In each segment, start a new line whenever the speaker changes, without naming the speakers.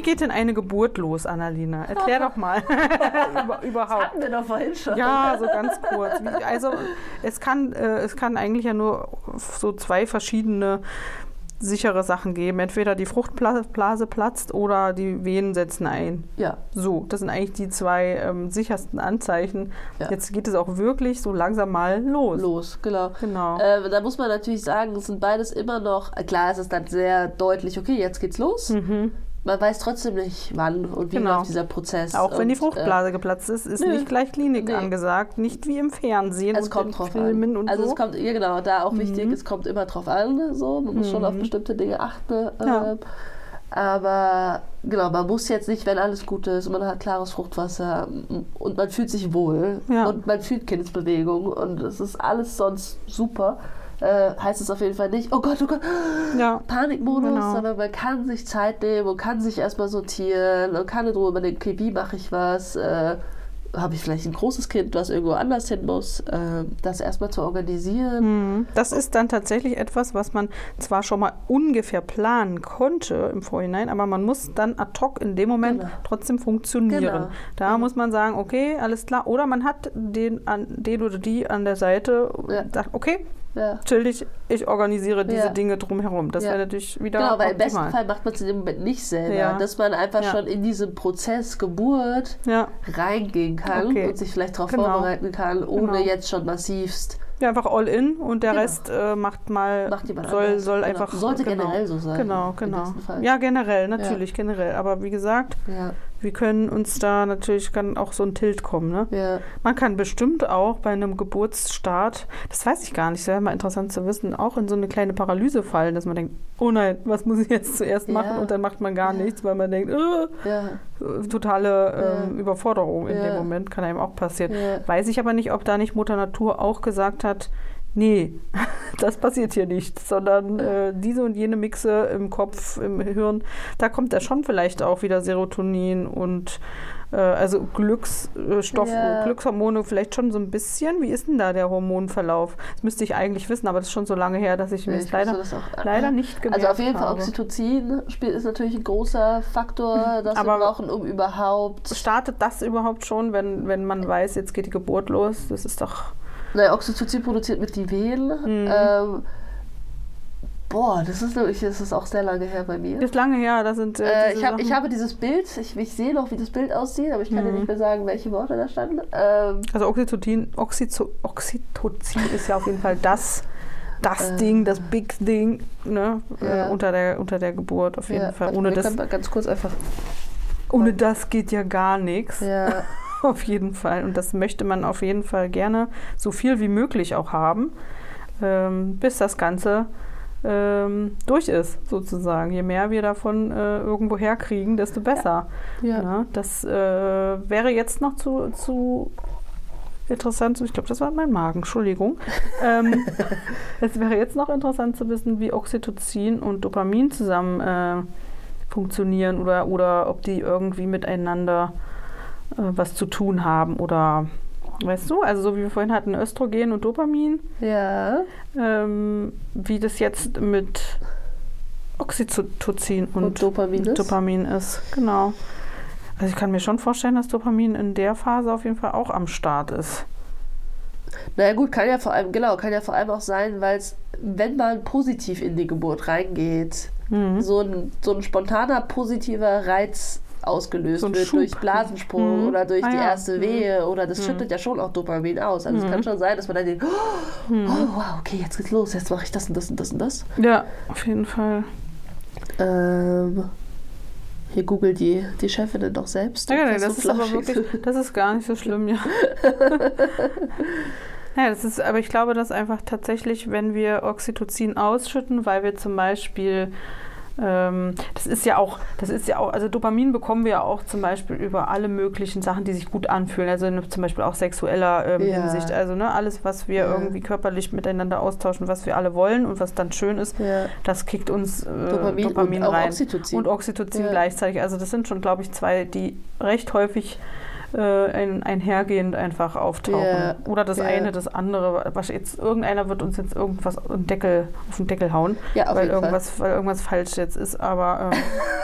Wie geht denn eine Geburt los, Annalena? Erklär doch mal. Über, überhaupt.
Hatten wir doch vorhin schon.
Ja, so ganz kurz. Also es kann, äh, es kann eigentlich ja nur so zwei verschiedene sichere Sachen geben. Entweder die Fruchtblase platzt oder die Venen setzen ein.
Ja.
So, das sind eigentlich die zwei ähm, sichersten Anzeichen.
Ja.
Jetzt geht es auch wirklich so langsam mal los.
Los, genau.
Genau.
Äh, da muss man natürlich sagen, es sind beides immer noch, klar, es ist dann sehr deutlich, okay, jetzt geht's los.
Mhm.
Man weiß trotzdem nicht, wann und wie
Genau.
läuft dieser Prozess.
Auch wenn die
Und,
Fruchtblase geplatzt ist, ist
nö.
nicht gleich Klinik
Nee.
angesagt. Nicht wie im Fernsehen
Äh, es
und
kommt
in
drauf
Filmen
an.
und
also
so.
es kommt, ja genau, da auch wichtig,
Mhm.
es kommt immer drauf an. So. Man muss schon auf bestimmte Dinge achten.
Ja.
ähm, aber genau, man muss jetzt nicht, wenn alles gut ist und man hat klares Fruchtwasser und man fühlt sich wohl
Ja.
und man fühlt Kindsbewegung und es ist alles sonst super, äh, heißt es auf jeden Fall nicht, oh Gott, oh Gott,
ja.
Panikmodus,
Genau.
sondern man kann sich Zeit nehmen und kann sich erstmal sortieren und kann in Ruhe überlegen, okay, wie mache ich was, äh, habe ich vielleicht ein großes Kind, was irgendwo anders hin muss, äh, das erstmal zu organisieren.
Mhm. Das ist dann tatsächlich etwas, was man zwar schon mal ungefähr planen konnte im Vorhinein, aber man muss dann ad hoc in dem Moment
Genau.
trotzdem funktionieren.
Genau.
Da muss man sagen, okay, alles klar. Oder man hat den, an, den oder die an der Seite
Ja.
und sagt, okay,
Ja.
dich, ich organisiere diese
Ja.
Dinge drumherum. Das
Ja.
wäre natürlich wieder
Genau, weil im besten
optimal.
Fall macht man es in dem Moment nicht selber,
Ja.
dass man einfach schon in diesen Prozess Geburt reingehen kann
Okay.
und sich vielleicht darauf
Genau.
vorbereiten kann, ohne
Genau.
jetzt schon massivst.
ja, einfach all in und der
Genau.
Rest äh, macht mal,
Macht
soll,
anders.
soll
Genau.
einfach.
Sollte
genau.
generell so sein,
Genau, genau. Ja, generell, natürlich, generell. Aber wie gesagt,
Ja,
wir können uns da natürlich, kann auch so ein Tilt kommen, ne?
ja.
Man kann bestimmt auch bei einem Geburtsstart, das weiß ich gar nicht, das wäre mal interessant zu wissen, auch in so eine kleine Paralyse fallen, dass man denkt, oh nein, was muss ich jetzt zuerst
Ja.
machen? Und dann macht man gar
Ja.
nichts, weil man denkt, äh,
ja.
totale
Ja.
Überforderung in
Ja.
dem Moment, kann einem auch passieren.
Ja.
Weiß ich aber nicht, ob da nicht Mutter Natur auch gesagt hat, nee, das passiert hier nicht, sondern äh, diese und jene Mixe im Kopf, im Hirn, da kommt da schon vielleicht auch wieder Serotonin und äh, also Glücksstoff,
Ja.
Glückshormone vielleicht schon so ein bisschen. Wie ist denn da der Hormonverlauf? Das müsste ich eigentlich wissen, aber das ist schon so lange her, dass ich mir
Ja,
das leider,
das auch.
leider nicht gemerkt
Also auf jeden Fall
habe.
Oxytocin spielt ist natürlich ein großer Faktor, das
Aber-
wir brauchen, um überhaupt.
Startet das überhaupt schon, wenn, wenn man weiß, jetzt geht die Geburt los? Das ist doch.
Naja, Oxytocin produziert mit die Venen.
Mhm.
Ähm, boah, das ist wirklich, das ist auch sehr lange her bei mir.
Ist lange her, da sind. Äh,
Äh, ich, hab, ich habe dieses Bild, ich, ich sehe noch, wie das Bild aussieht, aber ich kann dir
Mhm.
nicht mehr sagen, welche Worte da standen. Ähm,
Also Oxytocin, Oxyzo, Oxytocin ist ja auf jeden Fall das, das
Äh.
Ding, das Big Ding, ne?
Ja.
Äh, unter, der, unter der Geburt auf jeden
ja,
Fall. Ohne das,
ganz kurz einfach.
ohne das geht ja gar nichts.
Ja,
Auf jeden Fall. Und das möchte man auf jeden Fall gerne so viel wie möglich auch haben, ähm, bis das Ganze ähm, durch ist, sozusagen. Je mehr wir davon äh, irgendwo herkriegen, desto besser.
ja.
Ja, das äh, wäre jetzt noch zu, zu interessant zu, ich glaube, das war mein Magen, Entschuldigung. ähm, es wäre jetzt noch interessant zu wissen, wie Oxytocin und Dopamin zusammen äh, funktionieren oder, oder ob die irgendwie miteinander was zu tun haben oder weißt du, also so wie wir vorhin hatten, Östrogen und Dopamin,
ja.
ähm, wie das jetzt mit Oxytocin und,
Und Dopamin ist?
Dopamin ist. Genau. Also ich kann mir schon vorstellen, dass Dopamin in der Phase auf jeden Fall auch am Start ist.
Naja gut, kann ja vor allem, genau, kann ja vor allem auch sein, weil es, wenn man positiv in die Geburt reingeht,
Mhm.
so, ein, so ein spontaner positiver Reiz ausgelöst
So
wird
Schub.
durch Blasensprung
Mhm.
oder durch
Ah
die
ja.
erste
Mhm.
Wehe oder das schüttet ja schon auch Dopamin aus. Also es kann schon sein, dass man dann denkt, oh,
Mhm.
oh wow, okay, jetzt geht's los, jetzt mache ich das und das und das und das.
Ja, auf jeden Fall.
Ähm, hier googelt die, die Chefinnen doch selbst.
Ja,
ob
das,
so
ist aber wirklich, das ist gar nicht so schlimm, ja. Ja, das ist, aber ich glaube, dass einfach tatsächlich, wenn wir Oxytocin ausschütten, weil wir zum Beispiel, das ist ja auch, das ist ja auch, also Dopamin bekommen wir ja auch zum Beispiel über alle möglichen Sachen, die sich gut anfühlen, also in, zum Beispiel auch sexueller ähm,
Ja.
Hinsicht, also ne, alles, was wir
Ja.
irgendwie körperlich miteinander austauschen, was wir alle wollen und was dann schön ist,
Ja.
das kickt uns äh,
Dopamin,
Dopamin,
und
rein.
Oxytocin.
Und Oxytocin gleichzeitig. Also das sind schon, glaube ich, zwei, die recht häufig äh, ein, einhergehend einfach auftauchen.
Ja.
Oder das
Ja.
eine, das andere. Was jetzt irgendeiner wird uns jetzt irgendwas auf den Deckel, auf den Deckel hauen,
Ja,
weil
jeden Fall.
irgendwas, weil irgendwas falsch jetzt ist. Aber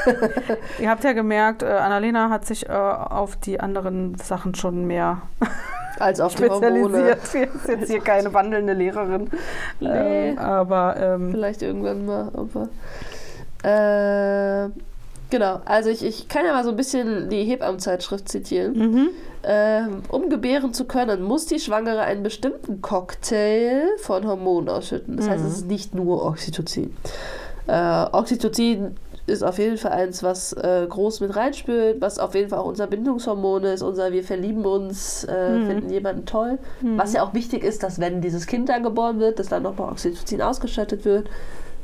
ähm, ihr habt ja gemerkt, äh, Annalena hat sich äh, auf die anderen Sachen schon mehr
Als auf die Hormone.
spezialisiert. Sie ist jetzt hier keine wandelnde Lehrerin.
Nee.
Ähm, aber ähm,
Vielleicht irgendwann mal. Aber, äh, genau, also ich, ich kann ja mal so ein bisschen die Hebammenzeitschrift zitieren.
mhm.
Ähm, um gebären zu können, muss die Schwangere einen bestimmten Cocktail von Hormonen ausschütten. Das heißt,
Mhm.
es ist nicht nur Oxytocin. Äh, Oxytocin ist auf jeden Fall eins, was äh, groß mit reinspült, was auf jeden Fall auch unser Bindungshormon ist, unser Wir verlieben uns, äh,
Mhm.
finden jemanden toll. Was ja auch wichtig ist, dass wenn dieses Kind dann geboren wird, dass dann nochmal Oxytocin ausgeschüttet wird,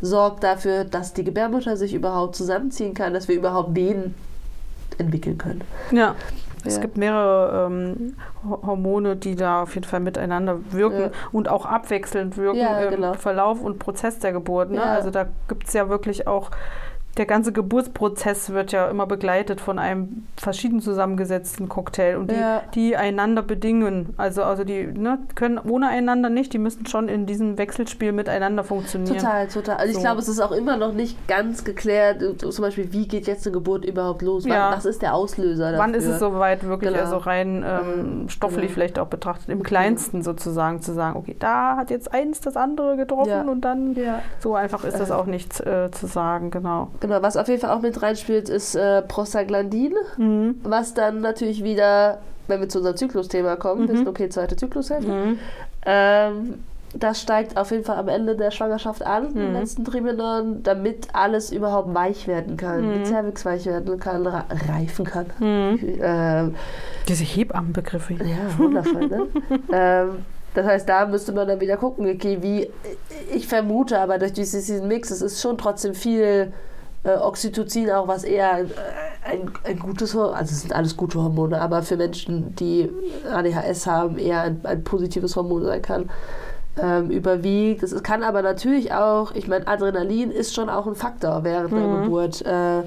sorgt dafür, dass die Gebärmutter sich überhaupt zusammenziehen kann, dass wir überhaupt Wehen entwickeln können.
Ja. Es
Ja.
gibt mehrere ähm, Ho- Hormone, die da auf jeden Fall miteinander wirken
Ja.
und auch abwechselnd wirken
Ja,
im
genau.
Verlauf und Prozess der Geburt. Ne? Also da gibt es ja wirklich auch, der ganze Geburtsprozess wird ja immer begleitet von einem verschieden zusammengesetzten Cocktail und die,
Ja.
die einander bedingen. Also, also die ne, können ohne einander nicht, die müssen schon in diesem Wechselspiel miteinander funktionieren.
Total, total. Also ich
So.
glaube, es ist auch immer noch nicht ganz geklärt, äh, zum Beispiel, wie geht jetzt eine Geburt überhaupt los? Wann,
Ja.
Was ist der Auslöser dafür?
Wann ist es soweit wirklich,
Genau.
also rein ähm, stofflich
genau.
vielleicht auch betrachtet, im kleinsten sozusagen zu sagen, okay, da hat jetzt eins das andere getroffen
Ja.
und dann
Ja.
so einfach ist das
Äh.
auch nicht äh, zu sagen, genau.
Genau, was auf jeden Fall auch mit reinspielt, ist äh, Prostaglandin,
Mhm.
was dann natürlich wieder, wenn wir zu unserem Zyklusthema kommen,
Mhm.
wissen, okay, zweite Zyklushälfte,
Mhm.
ähm, das steigt auf jeden Fall am Ende der Schwangerschaft an,
Mhm.
im letzten Trimestern, damit alles überhaupt weich werden kann,
Mhm.
Cervix weich werden kann, reifen kann.
Mhm.
Ähm,
Diese Hebammenbegriffe.
Ja, wundervoll, ne? ähm, das heißt, da müsste man dann wieder gucken, okay, wie, ich vermute aber durch diesen Mix, es ist schon trotzdem viel äh, Oxytocin auch, was eher äh, ein, ein gutes Hormon, also es sind alles gute Hormone, aber für Menschen, die ADHS haben, eher ein, ein positives Hormon sein kann. Ähm, überwiegt. Es kann aber natürlich auch, ich meine, Adrenalin ist schon auch ein Faktor während der
Mhm.
Geburt. Äh,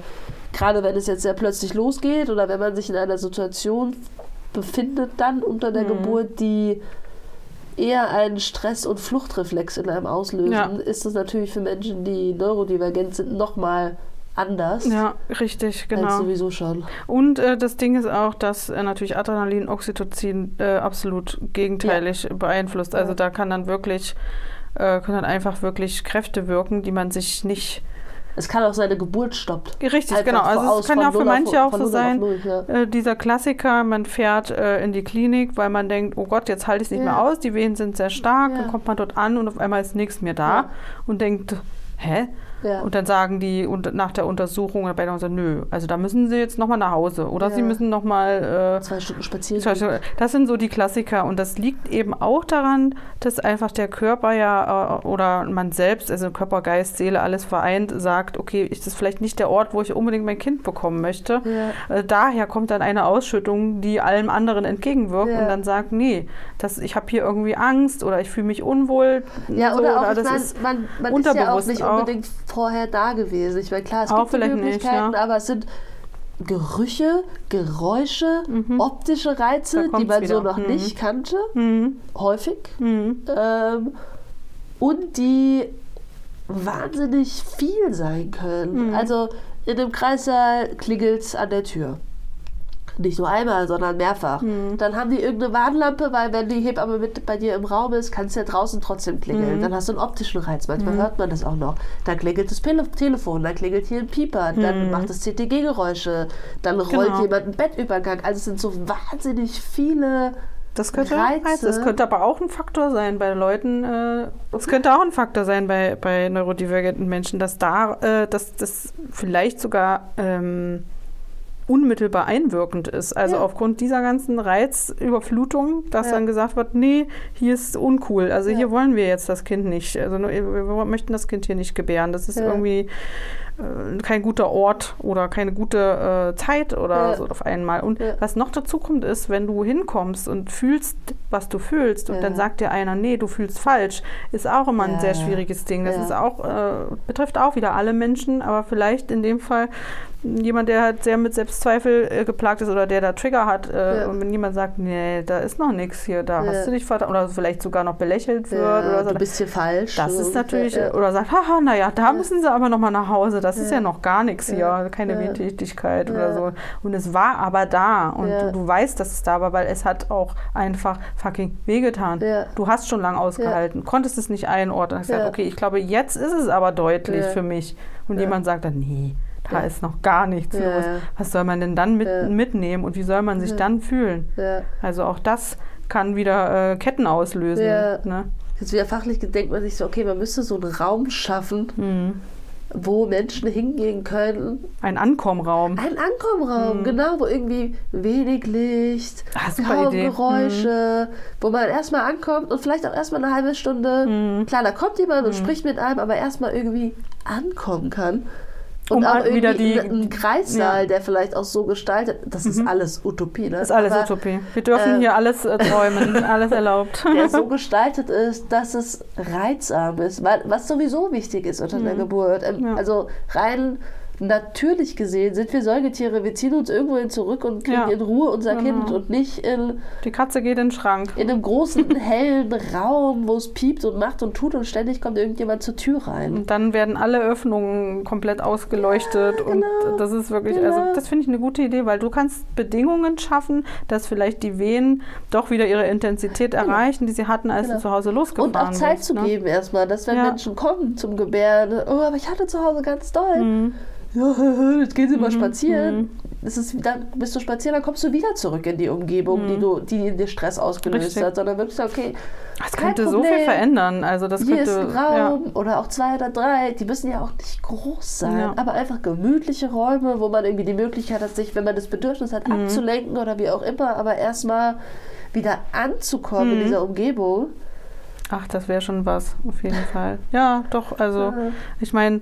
Gerade wenn es jetzt sehr plötzlich losgeht oder wenn man sich in einer Situation befindet dann unter der
Mhm.
Geburt, die eher einen Stress- und Fluchtreflex in einem auslösen,
Ja.
ist das natürlich für Menschen, die neurodivergent sind, nochmal anders
Ja, richtig, genau.
sowieso schon.
Und äh, das Ding ist auch, dass äh, natürlich Adrenalin, Oxytocin äh, absolut gegenteilig beeinflusst. Also
Ja.
da kann dann wirklich, äh, können dann einfach wirklich Kräfte wirken, die man sich nicht
Es kann auch seine Geburt stoppt.
Richtig,
Einfach
genau. Also es kann ja für manche auch so sein,
null, ja.
äh, dieser Klassiker, man fährt äh, in die Klinik, weil man denkt, oh Gott, jetzt halte ich es nicht
Ja.
mehr aus, die Wehen sind sehr stark,
Ja.
dann kommt man dort an und auf einmal ist nichts mehr da und denkt, hä?
Ja.
Und dann sagen die und nach der Untersuchung oder bei der Untersuchung, nö, also da müssen sie jetzt nochmal nach Hause oder
Ja.
sie müssen nochmal... Äh,
Zwei Stunden spazieren.
zum Beispiel, Das sind so die Klassiker und das liegt eben auch daran, dass einfach der Körper ja äh, oder man selbst, also Körper, Geist, Seele, alles vereint, sagt, okay, ist das vielleicht nicht der Ort, wo ich unbedingt mein Kind bekommen möchte.
Ja.
Äh, Daher kommt dann eine Ausschüttung, die allem anderen entgegenwirkt und dann sagt, nee, das, ich habe hier irgendwie Angst oder ich fühle mich unwohl.
Ja,
so,
oder auch,
das
ich mein,
ist
man, man ist ja auch
unterbewusst
nicht
auch.
Vorher da gewesen. Ich meine, klar, es
Auch
gibt die
vielleicht nicht,
Möglichkeiten,
ja.
aber es sind Gerüche, Geräusche,
Mhm.
optische Reize, die man so
wieder.
noch
Mhm.
nicht kannte,
Mhm.
häufig.
Mhm.
Ähm, und die wahnsinnig viel sein können.
Mhm.
Also in dem Kreissaal klingelt es an der Tür. Nicht nur einmal, sondern mehrfach.
Mhm.
Dann haben die irgendeine Warnlampe, weil wenn die Hebamme mit bei dir im Raum ist, kann es ja draußen trotzdem klingeln.
Mhm.
Dann hast du einen optischen Reiz. Manchmal hört man das auch noch. Dann klingelt das Pele Telefon, dann klingelt hier ein Pieper, dann macht das CTG-Geräusche, dann rollt.
Genau.
jemand einen Bettübergang. Also es sind so wahnsinnig viele
Das könnte
Reize.
Es könnte aber auch ein Faktor sein bei Leuten. Äh, es könnte auch ein Faktor sein bei, bei neurodivergenten Menschen, dass da, äh, dass das vielleicht sogar ähm, unmittelbar einwirkend ist. Also
Ja.
aufgrund dieser ganzen Reizüberflutung, dass
Ja.
dann gesagt wird, nee, hier ist uncool. Also
Ja.
hier wollen wir jetzt das Kind nicht. Also wir möchten das Kind hier nicht gebären. Das ist irgendwie kein guter Ort oder keine gute äh, Zeit oder
Ja.
so auf einmal. Und
Ja.
was noch dazu kommt, ist, wenn du hinkommst und fühlst, was du fühlst, und
Ja.
dann sagt dir einer, nee, du fühlst falsch, ist auch immer ein sehr schwieriges Ding. Das ist auch, äh, betrifft auch wieder alle Menschen, aber vielleicht in dem Fall jemand, der halt sehr mit Selbstzweifel äh, geplagt ist oder der da Trigger hat. Äh. Und wenn jemand sagt, nee, da ist noch nichts hier, da hast du dich vertan, oder vielleicht sogar noch belächelt wird oder so.
du bist hier falsch.
Das ist natürlich,
ja.
oder sagt, haha, naja, da müssen sie aber nochmal nach Hause, das ist
Ja.
noch gar nichts hier,
Ja.
keine
Ja.
oder so. Und es war aber da und du, du weißt, dass es da war, weil es hat auch einfach fucking wehgetan. Du hast schon lange ausgehalten, konntest es nicht einordnen. Hast gesagt, okay, ich glaube, jetzt ist es aber deutlich für mich. Und jemand sagt dann, nee, da ist noch gar nichts los. Was soll man denn dann mit, mitnehmen und wie soll man sich dann fühlen? Also auch das kann wieder äh, Ketten auslösen.
Ja.
Ne?
Jetzt wieder fachlich denkt man sich so, okay, man müsste so einen Raum schaffen,
Mhm.
Wo Menschen hingehen können.
Ein Ankommraum.
Ein Ankommraum, genau, wo irgendwie wenig Licht,
super
kaum
Idee.
Geräusche, wo man erstmal ankommt und vielleicht auch erstmal eine halbe Stunde.
Mhm.
Klar, da kommt jemand und spricht mit einem, aber erstmal irgendwie ankommen kann. Und
Um
auch
an-
irgendwie
wieder die-
ein, ein Kreissaal,
Ja.
der vielleicht auch so gestaltet. Das ist alles Utopie, ne?
Das ist alles
aber
Utopie. Wir dürfen
äh,
hier alles äh, träumen, alles erlaubt.
der so gestaltet ist, dass es reizarm ist, weil, was sowieso wichtig ist unter der Geburt. Ähm,
Mhm. Ja.
Also rein natürlich gesehen sind wir Säugetiere, wir ziehen uns irgendwohin zurück und kriegen
Ja.
in Ruhe unser
Genau.
Kind und nicht in,
Die Katze geht in den Schrank.
in einem großen, hellen Raum, wo es piept und macht und tut und ständig kommt irgendjemand zur Tür rein.
Und dann werden alle Öffnungen komplett ausgeleuchtet. und
genau.
das ist wirklich,
Genau.
also das finde ich eine gute Idee, weil du kannst Bedingungen schaffen, dass vielleicht die Wehen doch wieder ihre Intensität erreichen, die sie hatten, als
Genau.
du zu Hause losgefahren
Und auch Zeit
bist,
zu
ne?
geben erstmal, dass wenn
Ja.
Menschen kommen zum Gebären, oh, aber ich hatte zu Hause ganz doll.
Mhm.
Ja, jetzt gehen sie mal
Mhm,
spazieren.
mhm.
Es ist, dann bist du spazieren, dann kommst du wieder zurück in die Umgebung, die, du, die dir Stress ausgelöst
Richtig.
hat. Sondern wirklich, okay,
Das könnte so viel
Problem.
verändern. Also das
hier
könnte,
ist ein
ja.
Raum oder auch zwei oder drei. Die müssen ja auch nicht groß sein,
Ja.
aber einfach gemütliche Räume, wo man irgendwie die Möglichkeit hat, sich, wenn man das Bedürfnis hat,
Mhm.
abzulenken oder wie auch immer, aber erstmal wieder anzukommen in
Mhm.
dieser Umgebung.
Ach, das wäre schon was, auf jeden Fall. Ja, doch, also
Ja.
ich meine,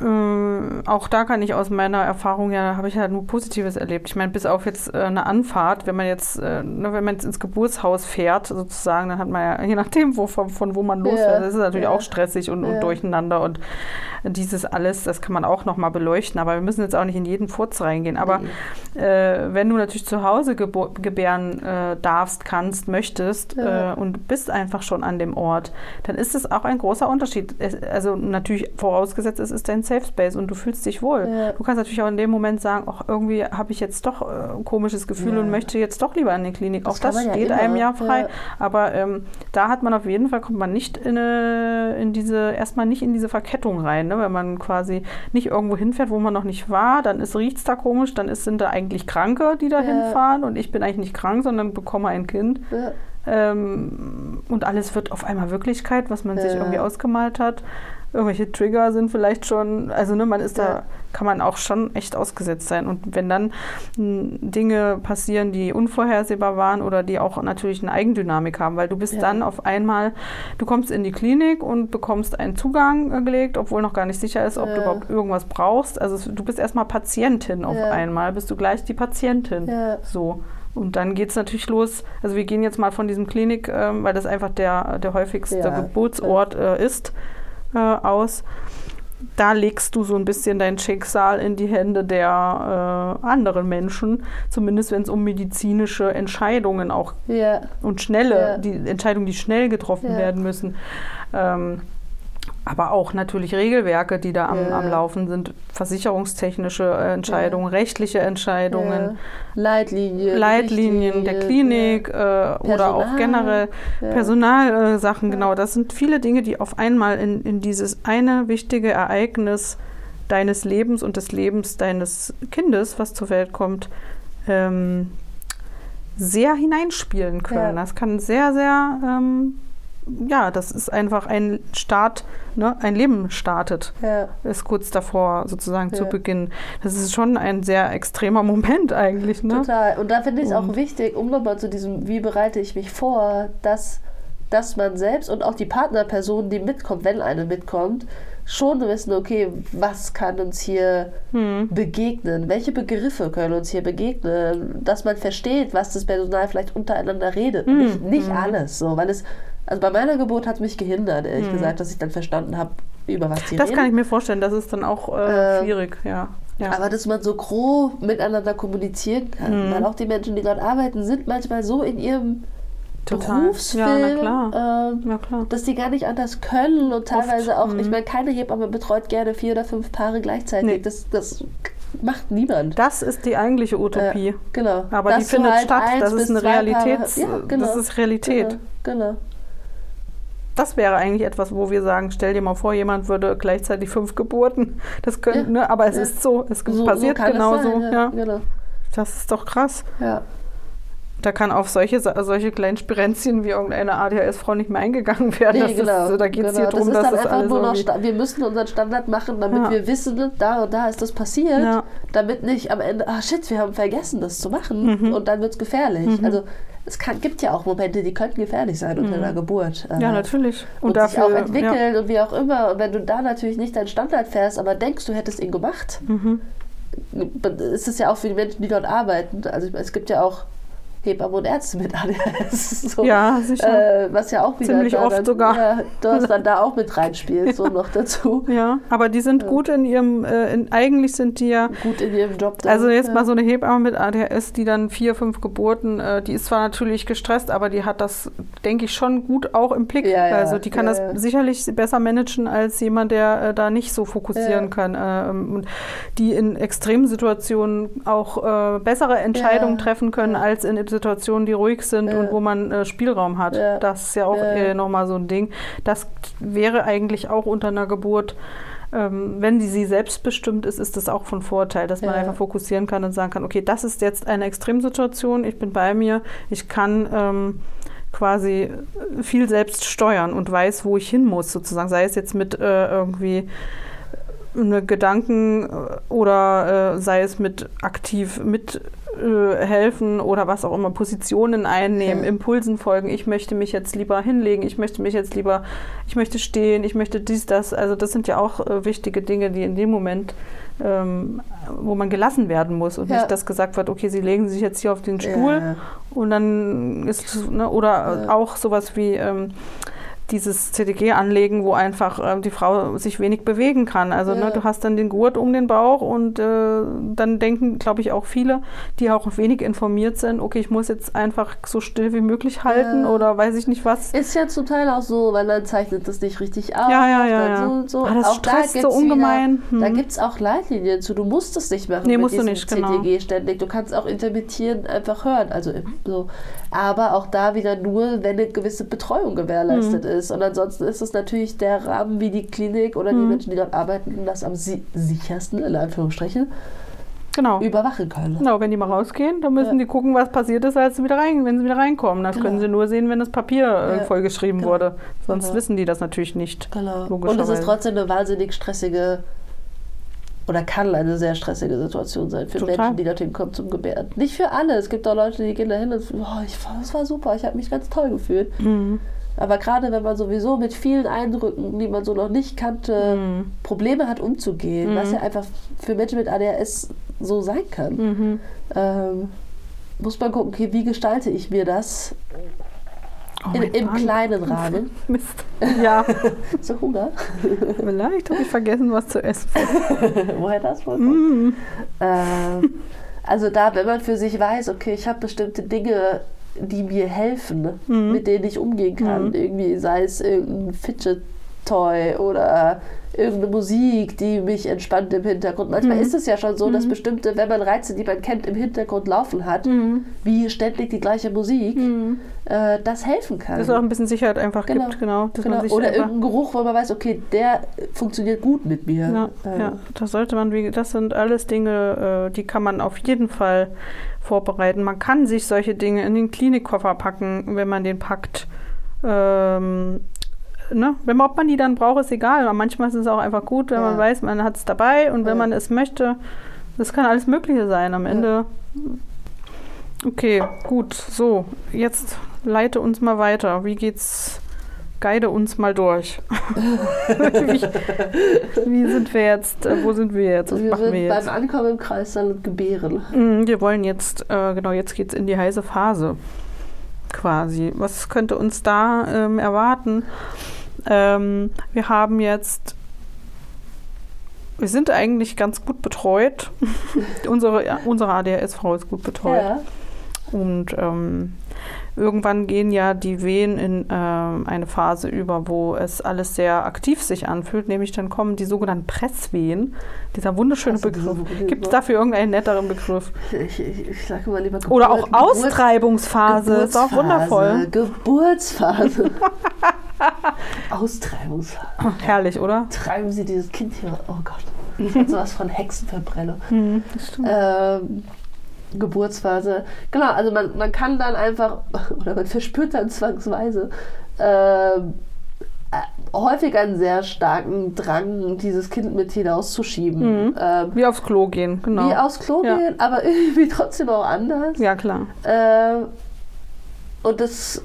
äh, auch da kann ich aus meiner Erfahrung ja, habe ich halt nur Positives erlebt. Ich meine, bis auf jetzt äh, eine Anfahrt, wenn man jetzt, äh, ne, wenn man jetzt ins Geburtshaus fährt, sozusagen, dann hat man ja, je nachdem, wo, von, von wo man losfährt, das ist natürlich
ja.
auch stressig und, und
Ja.
durcheinander und dieses alles, das kann man auch nochmal beleuchten, aber wir müssen jetzt auch nicht in jeden Furz reingehen. Aber äh, wenn du natürlich zu Hause gebären äh, darfst, kannst, möchtest
Ja.
äh, und bist einfach schon an dem Ort, dann ist es auch ein großer Unterschied. Es, also natürlich vorausgesetzt, es ist dein Safe Space und du fühlst dich wohl.
Ja.
Du kannst natürlich auch in dem Moment sagen, ach, irgendwie habe ich jetzt doch äh, ein komisches Gefühl
Ja.
und möchte jetzt doch lieber in die Klinik.
Das
auch das steht einem ja frei. Aber ähm, da hat man auf jeden Fall, kommt man nicht in, eine, in diese, erstmal nicht in diese Verkettung rein, ne? wenn man quasi nicht irgendwo hinfährt, wo man noch nicht war, dann riecht es da komisch, dann ist, sind da eigentlich Kranke, die da
Ja.
hinfahren und ich bin eigentlich nicht krank, sondern bekomme ein Kind.
Ja.
Ähm, und alles wird auf einmal Wirklichkeit, was man sich
Ja.
irgendwie ausgemalt hat. Irgendwelche Trigger sind vielleicht schon, also ne, man ist
Ja.
da, kann man auch schon echt ausgesetzt sein. Und wenn dann mh, Dinge passieren, die unvorhersehbar waren oder die auch natürlich eine Eigendynamik haben, weil du bist
Ja.
dann auf einmal, du kommst in die Klinik und bekommst einen Zugang äh, gelegt, obwohl noch gar nicht sicher ist, ob du
Ja.
überhaupt irgendwas brauchst. Also du bist erstmal Patientin auf einmal, bist du gleich die Patientin. So. Und dann geht es natürlich los. Also wir gehen jetzt mal von diesem Klinik, ähm, weil das einfach der, der häufigste Geburtsort äh, ist, äh, aus. Da legst du so ein bisschen dein Schicksal in die Hände der äh, anderen Menschen, zumindest wenn es um medizinische Entscheidungen auch
Ja.
und schnelle,
Ja.
die Entscheidungen, die schnell getroffen
Ja.
werden müssen. Ähm, aber auch natürlich Regelwerke, die da am,
Ja.
am Laufen sind, versicherungstechnische äh, Entscheidungen, rechtliche Entscheidungen,
Ja. Leitlinien.
Leitlinien der Klinik äh, oder auch generell
ja.
Personalsachen. Äh,
Ja.
Genau, das sind viele Dinge, die auf einmal in, in dieses eine wichtige Ereignis deines Lebens und des Lebens deines Kindes, was zur Welt kommt, ähm, sehr hineinspielen können.
Ja.
Das kann sehr, sehr, ähm, ja, das ist einfach ein Start, ne? ein Leben startet
Ja.
ist kurz davor sozusagen zu
Ja.
beginnen. Das ist schon ein sehr extremer Moment eigentlich, ne?
Total. Und da finde ich es auch
Und-
wichtig, um nochmal zu diesem, wie bereite ich mich vor, dass, dass man selbst und auch die Partnerperson, die mitkommt, wenn eine mitkommt, schon wissen, okay, was kann uns hier
Hm.
begegnen? Welche Begriffe können uns hier begegnen? Dass man versteht, was das Personal vielleicht untereinander redet.
Hm.
Nicht, nicht alles so, weil es, also bei meiner Geburt hat es mich gehindert, ehrlich
Hm.
gesagt, dass ich dann verstanden habe, über was die
Das
reden.
kann ich mir vorstellen, das ist dann auch äh,
Ähm,
schwierig, ja. ja.
Aber dass man so grob miteinander kommunizieren kann,
Mhm.
weil auch die Menschen, die dort arbeiten, sind manchmal so in ihrem
Total.
Berufsfilm,
Ja,
ähm, dass die gar nicht anders können und teilweise auch, ich
mhm.
meine, keine Hebamme betreut gerne vier oder fünf Paare gleichzeitig.
Nee.
Das, das macht niemand.
Das ist die eigentliche Utopie.
Äh, genau.
Aber
Dass
die findet
halt
statt. Das ist eine Realität.
Ja, genau.
Das ist Realität.
Genau. genau.
Das wäre eigentlich etwas, wo wir sagen, stell dir mal vor, jemand würde gleichzeitig fünf Geburten. Das könnte,
Ja.
ne? Aber es
Ja.
ist so, es
So,
passiert
so
genauso. ja.
Genau.
Das ist doch krass.
Ja.
Da kann auf solche, solche kleinen Spirenzchen wie irgendeine ADHS-Frau nicht mehr eingegangen werden.
Nee, genau.
ist, da geht es
genau.
hier drum,
das ist
dass
dann einfach nur noch. Sta- wir müssen unseren Standard machen, damit
Ja.
wir wissen, da und da ist das passiert,
Ja.
damit nicht am Ende, ah shit, wir haben vergessen, das zu machen
Mhm.
und dann wird es gefährlich. Also es kann, gibt ja auch Momente, die könnten gefährlich sein unter
Mhm.
einer Geburt. äh,
Ja, natürlich.
Und,
dafür,
sich auch entwickeln und wie auch immer. Und wenn du da natürlich nicht deinen Standard fährst, aber denkst, du hättest ihn gemacht,
Ja. Mhm.
ist es ja auch für die Menschen, die dort arbeiten. Also es gibt ja auch Hebammen und Ärzte mit ADHS. So.
Ja, sicher.
Äh, was ja auch wieder
Ziemlich
da
oft
dann,
sogar.
Ja, das dann da auch mit reinspielt, so noch dazu.
ja, aber die sind gut in ihrem, äh, in, eigentlich sind die ja,
Gut in ihrem Job. dann,
also jetzt
ja.
mal so eine Hebamme mit ADHS, die dann vier, fünf Geburten, äh, die ist zwar natürlich gestresst, aber die hat das, denke ich, schon gut auch im Blick.
Ja, ja,
also die kann
ja,
das
ja.
sicherlich besser managen als jemand, der äh, da nicht so fokussieren
Ja.
kann. Ähm, und die in Extremsituationen auch äh, bessere Entscheidungen
Ja.
treffen können,
Ja.
als in Situationen, die ruhig sind
Ja.
und wo man äh, Spielraum hat.
Ja.
Das ist ja auch
Ja,
äh, nochmal so ein Ding. Das wäre eigentlich auch unter einer Geburt ähm, wenn die sie selbstbestimmt ist, ist das auch von Vorteil, dass man einfach fokussieren kann und sagen kann, okay, das ist jetzt eine Extremsituation, ich bin bei mir, ich kann ähm, quasi viel selbst steuern und weiß, wo ich hin muss, sozusagen, sei es jetzt mit äh, irgendwie eine Gedanken äh, oder äh, sei es mit aktiv mit äh, helfen oder was auch immer, Positionen einnehmen,
Ja.
Impulsen folgen. Ich möchte mich jetzt lieber hinlegen, ich möchte mich jetzt lieber, ich möchte stehen, ich möchte dies, das. Also das sind ja auch äh, wichtige Dinge, die in dem Moment, ähm, wo man gelassen werden muss und
Ja.
nicht, dass gesagt wird, okay, Sie legen sich jetzt hier auf den Stuhl
ja.
und dann ist, ne, oder auch sowas wie ähm, dieses CDG anlegen, wo einfach ähm, die Frau sich wenig bewegen kann. Also
Ja.
ne, du hast dann den Gurt um den Bauch und äh, dann denken, glaube ich, auch viele, die auch wenig informiert sind, okay, ich muss jetzt einfach so still wie möglich halten
Ja.
oder weiß ich nicht was.
Ist ja zum Teil auch so, weil dann zeichnet das nicht richtig aus.
Ja, ja, ja, ja.
So, so.
Ah, das
auch da
stresst so
gibt's
ungemein.
Wieder, Da
Hm.
gibt es auch Leitlinien zu. Du musst es nicht machen
Nee,
mit
musst du
diesem
nicht, genau.
CTG ständig. Du kannst auch intermittieren einfach hören. Also so. Aber auch da wieder nur, wenn eine gewisse Betreuung gewährleistet
Hm.
ist. Und ansonsten ist es natürlich der Rahmen, wie die Klinik oder die
Hm.
Menschen, die dort arbeiten, das am si sichersten, in Anführungsstrichen,
Genau.
überwachen können.
Genau, wenn die mal rausgehen, dann müssen
Ja.
die gucken, was passiert ist, als sie wieder rein, wenn sie wieder reinkommen. Das
Genau.
können sie nur sehen, wenn das Papier äh,
Ja.
vollgeschrieben
Genau.
wurde. Sonst
Genau.
wissen die das natürlich nicht.
Genau. Und es ist trotzdem eine wahnsinnig stressige oder kann eine sehr stressige Situation sein für
Total.
Menschen, die dorthin kommen zum Gebären. Nicht für alle. Es gibt auch Leute, die gehen dahin und oh, ich, das war super, ich habe mich ganz toll gefühlt.
Mhm.
Aber gerade wenn man sowieso mit vielen Eindrücken, die man so noch nicht kannte,
Mhm.
Probleme hat umzugehen,
Mhm.
was ja einfach für Menschen mit ADHS so sein kann,
Mhm.
ähm, muss man gucken, okay, wie gestalte ich mir das
Oh,
im
Magen.
kleinen Rahmen.
Mist. Ja,
So Hunger.
vielleicht habe ich vergessen, was zu essen.
Woher das wohl kommt?
Mhm.
Ähm, also da, wenn man für sich weiß, okay, ich habe bestimmte Dinge, die mir helfen,
Mhm.
mit denen ich umgehen kann,
Mhm.
irgendwie sei es irgendein Fidget Toy oder irgendeine Musik, die mich entspannt im Hintergrund. Manchmal
Mhm.
ist es ja schon so, dass bestimmte, wenn man Reize, die man kennt, im Hintergrund laufen hat,
Mhm.
wie ständig die gleiche Musik, äh, das helfen kann.
Dass es auch ein bisschen Sicherheit einfach
Genau.
gibt, genau.
Genau. Oder irgendein Geruch, wo man weiß, okay, der funktioniert gut mit mir.
Ja,
Äh,
ja, das sollte man, wie, das sind alles Dinge, äh, die kann man auf jeden Fall vorbereiten. Man kann sich solche Dinge in den Klinikkoffer packen, wenn man den packt. Ähm, ne? wenn man, ob man die dann braucht, ist egal. Aber manchmal ist es auch einfach gut, wenn
Ja.
man weiß, man hat es dabei und wenn
Ja.
man es möchte, das kann alles Mögliche sein am. Ende. Okay, gut. So, jetzt leite uns mal weiter. Wie geht's? Guide uns mal durch. wie, wie sind wir jetzt? Äh, wo sind wir jetzt? Was
wir
machen
sind
wir jetzt?
beim Ankommen im Kreis dann gebären.
Mm, Wir wollen jetzt, äh, genau, jetzt geht's in die heiße Phase quasi. Was könnte uns da ähm, erwarten? Ähm, wir haben jetzt, wir sind eigentlich ganz gut betreut. unsere, ja, unsere ADHS-Frau ist gut betreut.
Ja.
Und ähm, irgendwann gehen ja die Wehen in ähm, eine Phase über, wo es alles sehr aktiv sich anfühlt, nämlich dann kommen die sogenannten Presswehen. Dieser wunderschöne
diese-
Begriff. Gibt es dafür irgendeinen netteren Begriff?
Ich, ich, ich sage mal lieber
Oder auch
Geburt-
Austreibungsphase. Ist auch wundervoll.
Geburtsphase. Austreibungsphase.
Herrlich, oder?
Treiben Sie dieses Kind hier. Oh Gott. Das hat sowas von Hexenverbrennung.
Mhm, das stimmt.
Ähm, Geburtsphase. Genau, also man, man kann dann einfach, oder man verspürt dann zwangsweise, ähm, äh, häufig einen sehr starken Drang, dieses Kind mit hinauszuschieben.
Mhm.
Ähm,
Wie aufs Klo gehen, genau.
Wie aufs Klo
Ja.
gehen, aber irgendwie trotzdem auch anders.
ja, klar.
Äh, und das,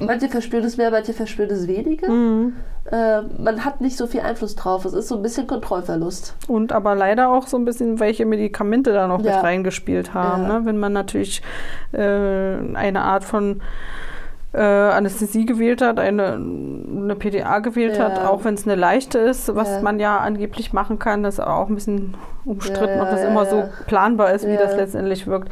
manche verspüren es mehr, manche verspüren es weniger.
Mhm.
Äh, man hat nicht so viel Einfluss drauf. Es ist so ein bisschen Kontrollverlust.
Und aber leider auch so ein bisschen, welche Medikamente da noch
Ja.
mit reingespielt haben.
Ja.
Ne? Wenn man natürlich äh, eine Art von äh, Anästhesie gewählt hat, eine, eine PDA gewählt
Ja.
hat, auch wenn es eine leichte ist, was
Ja.
man ja angeblich machen kann, das ist auch ein bisschen umstritten,
Ja,
ob das immer so planbar ist, wie das letztendlich wirkt.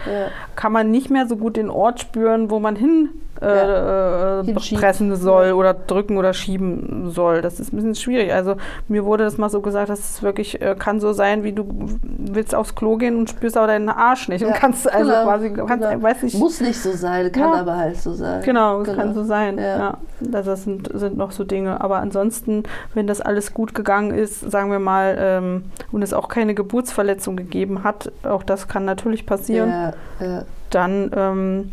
Kann man nicht mehr so gut den Ort spüren, wo man hin äh, äh,
Hinschiebt.
pressen soll
Ja.
oder drücken oder schieben soll. Das ist ein bisschen schwierig. Also mir wurde das mal so gesagt, dass es wirklich äh, kann so sein, wie du willst aufs Klo gehen und spürst aber deinen Arsch nicht und
Ja,
kannst also
genau,
quasi, kannst,
genau.
weiß nicht,
Muss nicht so sein, kann
Ja.
aber halt so sein.
Genau,
Genau.
kann so sein.
Ja.
Ja. Das sind, sind noch so Dinge. Aber ansonsten, wenn das alles gut gegangen ist, sagen wir mal, ähm, und es auch keine Geburtsverletzung gegeben hat, auch das kann natürlich passieren,
Ja, ja,
dann ähm,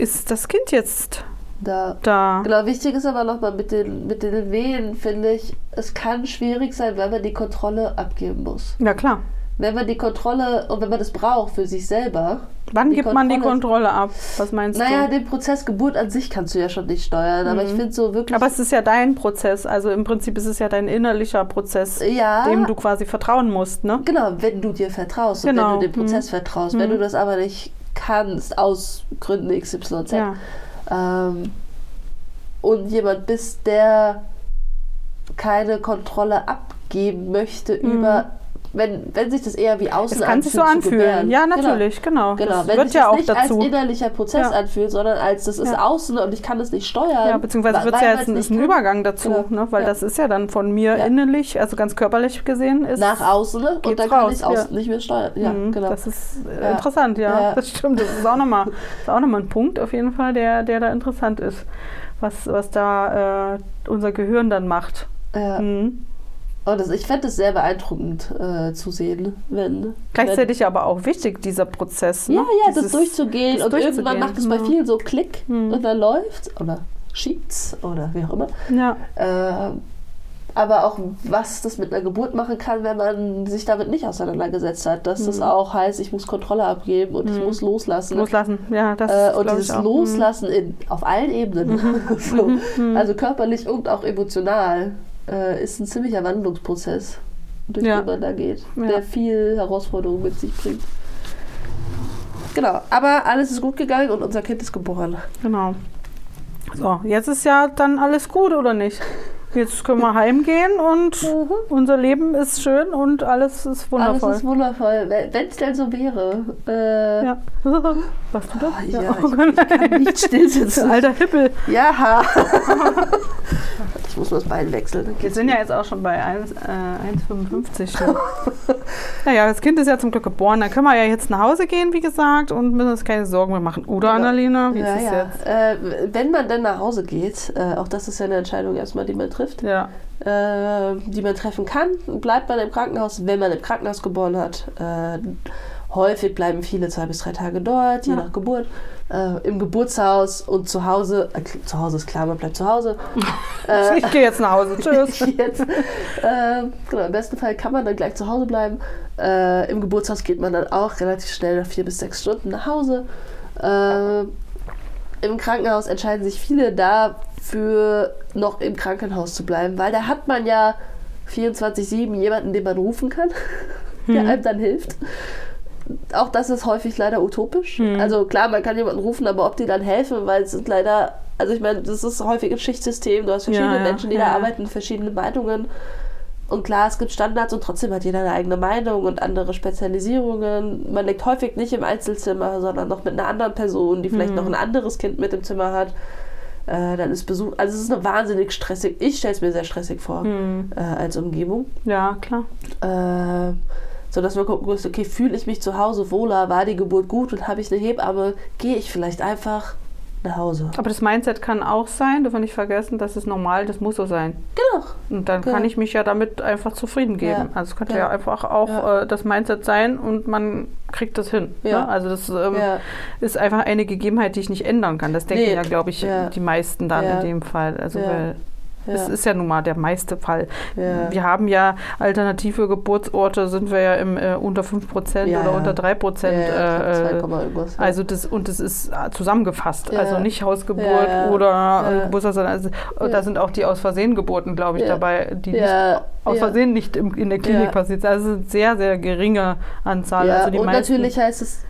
ist das Kind jetzt
da.
da.
Genau, wichtig ist aber nochmal mit den, mit den Wehen, finde ich, es kann schwierig sein, wenn man die Kontrolle abgeben muss.
Ja, klar.
Wenn man die Kontrolle und wenn man das braucht für sich selber.
Wann gibt man die
Kontrolle-
Kontrolle ab? Was meinst
Naja,
du?
den Prozess Geburt an sich kannst du ja schon nicht steuern, aber ich
Mhm.
finde so wirklich.
Aber es ist ja dein Prozess. Also im Prinzip ist es ja dein innerlicher Prozess,
ja,
dem du quasi vertrauen musst, ne?
Genau, wenn du dir vertraust und
Genau.
wenn du dem Prozess
Mhm.
vertraust. Wenn
Mhm.
du das aber nicht kannst, aus Gründen XYZ,
Ja.
ähm, und jemand bist, der keine Kontrolle abgeben möchte
Mhm.
über, wenn, wenn sich das eher wie außen
Es kann sich so
anfühlt,
anfühlen.
gebären.
Ja,
Genau.
natürlich, genau.
Genau,
Das
wenn
wird
sich
ja
das
auch
nicht
dazu.
als innerlicher Prozess
Ja.
anfühlt, sondern als das ist
Ja.
außen und ich kann es nicht steuern.
Ja, beziehungsweise wird es ja jetzt ein, ein
kann.
Übergang dazu,
Genau.
ne? weil
Ja.
das ist ja dann von mir innerlich, also ganz körperlich gesehen, ist
nach außen ne? und dann kann
raus,
ich es außen nicht mehr steuern. Ja,
Mhm,
genau.
Das ist äh, interessant, ja. Das stimmt. Das ist auch nochmal noch ein Punkt auf jeden Fall, der, der da interessant ist, was, was da äh, unser Gehirn dann macht.
ja.
Mhm.
Und das, ich fände es sehr beeindruckend äh, zu sehen, wenn.
Gleichzeitig aber auch wichtig, dieser Prozess.
wenn
Ne?
ja, ja,
Dieses-
das durchzugehen
das
und irgendwann
durchzugehen,
macht es bei
genau.
vielen so Klick
Mhm.
und dann läuft's oder schiebt's oder wie auch immer.
Ja,
Äh, aber auch, was das mit einer Geburt machen kann, wenn man sich damit nicht auseinandergesetzt hat. Dass das
Mhm.
auch heißt, ich muss Kontrolle abgeben und ich
Mhm.
muss loslassen.
loslassen. Ja, das
Äh, und dieses
ich auch.
Loslassen in, auf allen Ebenen, so,
Mhm.
also körperlich und auch emotional, äh, ist ein ziemlicher Wandlungsprozess, durch
Ja.
den man da geht,
Ja.
der viel Herausforderungen mit sich bringt. Genau, aber alles ist gut gegangen und unser Kind ist geboren.
Genau. So, jetzt ist ja dann alles gut, oder nicht? Jetzt können wir heimgehen und unser Leben ist schön und alles ist wundervoll.
Alles ist wundervoll, wenn es denn so wäre. Äh,
ja. Was du das?
ja, ich, ich kann nicht still sitzen.
Alter Hippel.
Ja. ich muss man das Bein wechseln.
Wir sind ja jetzt auch schon bei 1, äh, 1,55. ne? naja, das Kind ist ja zum Glück geboren. Dann können wir ja jetzt nach Hause gehen, wie gesagt, und müssen uns keine Sorgen mehr machen. Oder, Annalena? Wie
Ja,
ist
ja.
jetzt?
Äh, wenn man dann nach Hause geht, äh, auch das ist ja eine Entscheidung erstmal, die man trifft,
Ja.
äh, die man treffen kann, bleibt man im Krankenhaus, wenn man im Krankenhaus geboren hat. Äh, häufig bleiben viele zwei bis drei Tage dort, je
Ja.
nach Geburt. Äh, Im Geburtshaus und zu Hause, äh, zu Hause ist klar, man bleibt zu Hause.
Ich gehe jetzt nach Hause. Tschüss.
jetzt. Äh, genau, Im besten Fall kann man dann gleich zu Hause bleiben. Äh, Im Geburtshaus geht man dann auch relativ schnell nach vier bis sechs Stunden nach Hause. Im Krankenhaus entscheiden sich viele dafür, noch im Krankenhaus zu bleiben, weil da hat man ja 24-7 jemanden, den man rufen kann, der einem dann hilft. Auch das ist häufig leider utopisch. Also klar, man kann jemanden rufen, aber ob die dann helfen, weil es sind leider, also ich meine, das ist häufig ein Schichtsystem, du hast verschiedene
Ja, ja,
Menschen, die
ja,
da arbeiten, verschiedene Meinungen. Und klar, es gibt Standards und trotzdem hat jeder eine eigene Meinung und andere Spezialisierungen. Man liegt häufig nicht im Einzelzimmer, sondern noch mit einer anderen Person, die vielleicht noch ein anderes Kind mit im Zimmer hat. Äh, dann ist Besuch, also es ist eine wahnsinnig stressig, ich stelle es mir sehr stressig vor
Hm.
äh, als Umgebung.
Ja, klar.
Äh, so dass man gucken muss, okay, fühle ich mich zu Hause wohler, war die Geburt gut und habe ich eine Hebamme, gehe ich vielleicht einfach nach Hause.
Aber das Mindset kann auch sein, dürfen wir nicht vergessen, das ist normal, das muss so sein.
Genau.
Und dann
Ja.
kann ich mich ja damit einfach zufrieden geben.
Ja.
Also es könnte
Ja.
ja, einfach auch
Ja.
äh, das Mindset sein und man kriegt das hin.
Ja.
Ne? Also das ähm, ist einfach eine Gegebenheit, die ich nicht ändern kann. Das denken
Nee.
ja, glaube ich, die meisten dann in dem Fall. Also weil
Ja.
es ist ja nun mal der meiste Fall.
Ja.
Wir haben ja alternative Geburtsorte, sind wir ja im äh, unter 5%
Ja,
oder unter 3%.
Ja, ja, ich glaub,
äh,
2, irgendwas, ja.
also das und das ist äh, zusammengefasst, also nicht Hausgeburt oder äh, Geburtstag, sondern also, da sind auch die aus Versehen Geburten, glaube ich, dabei, die nicht aus. Versehen nicht im, in der Klinik passiert sind. Also sehr, sehr geringe Anzahl. Also die
und
meisten,
natürlich heißt es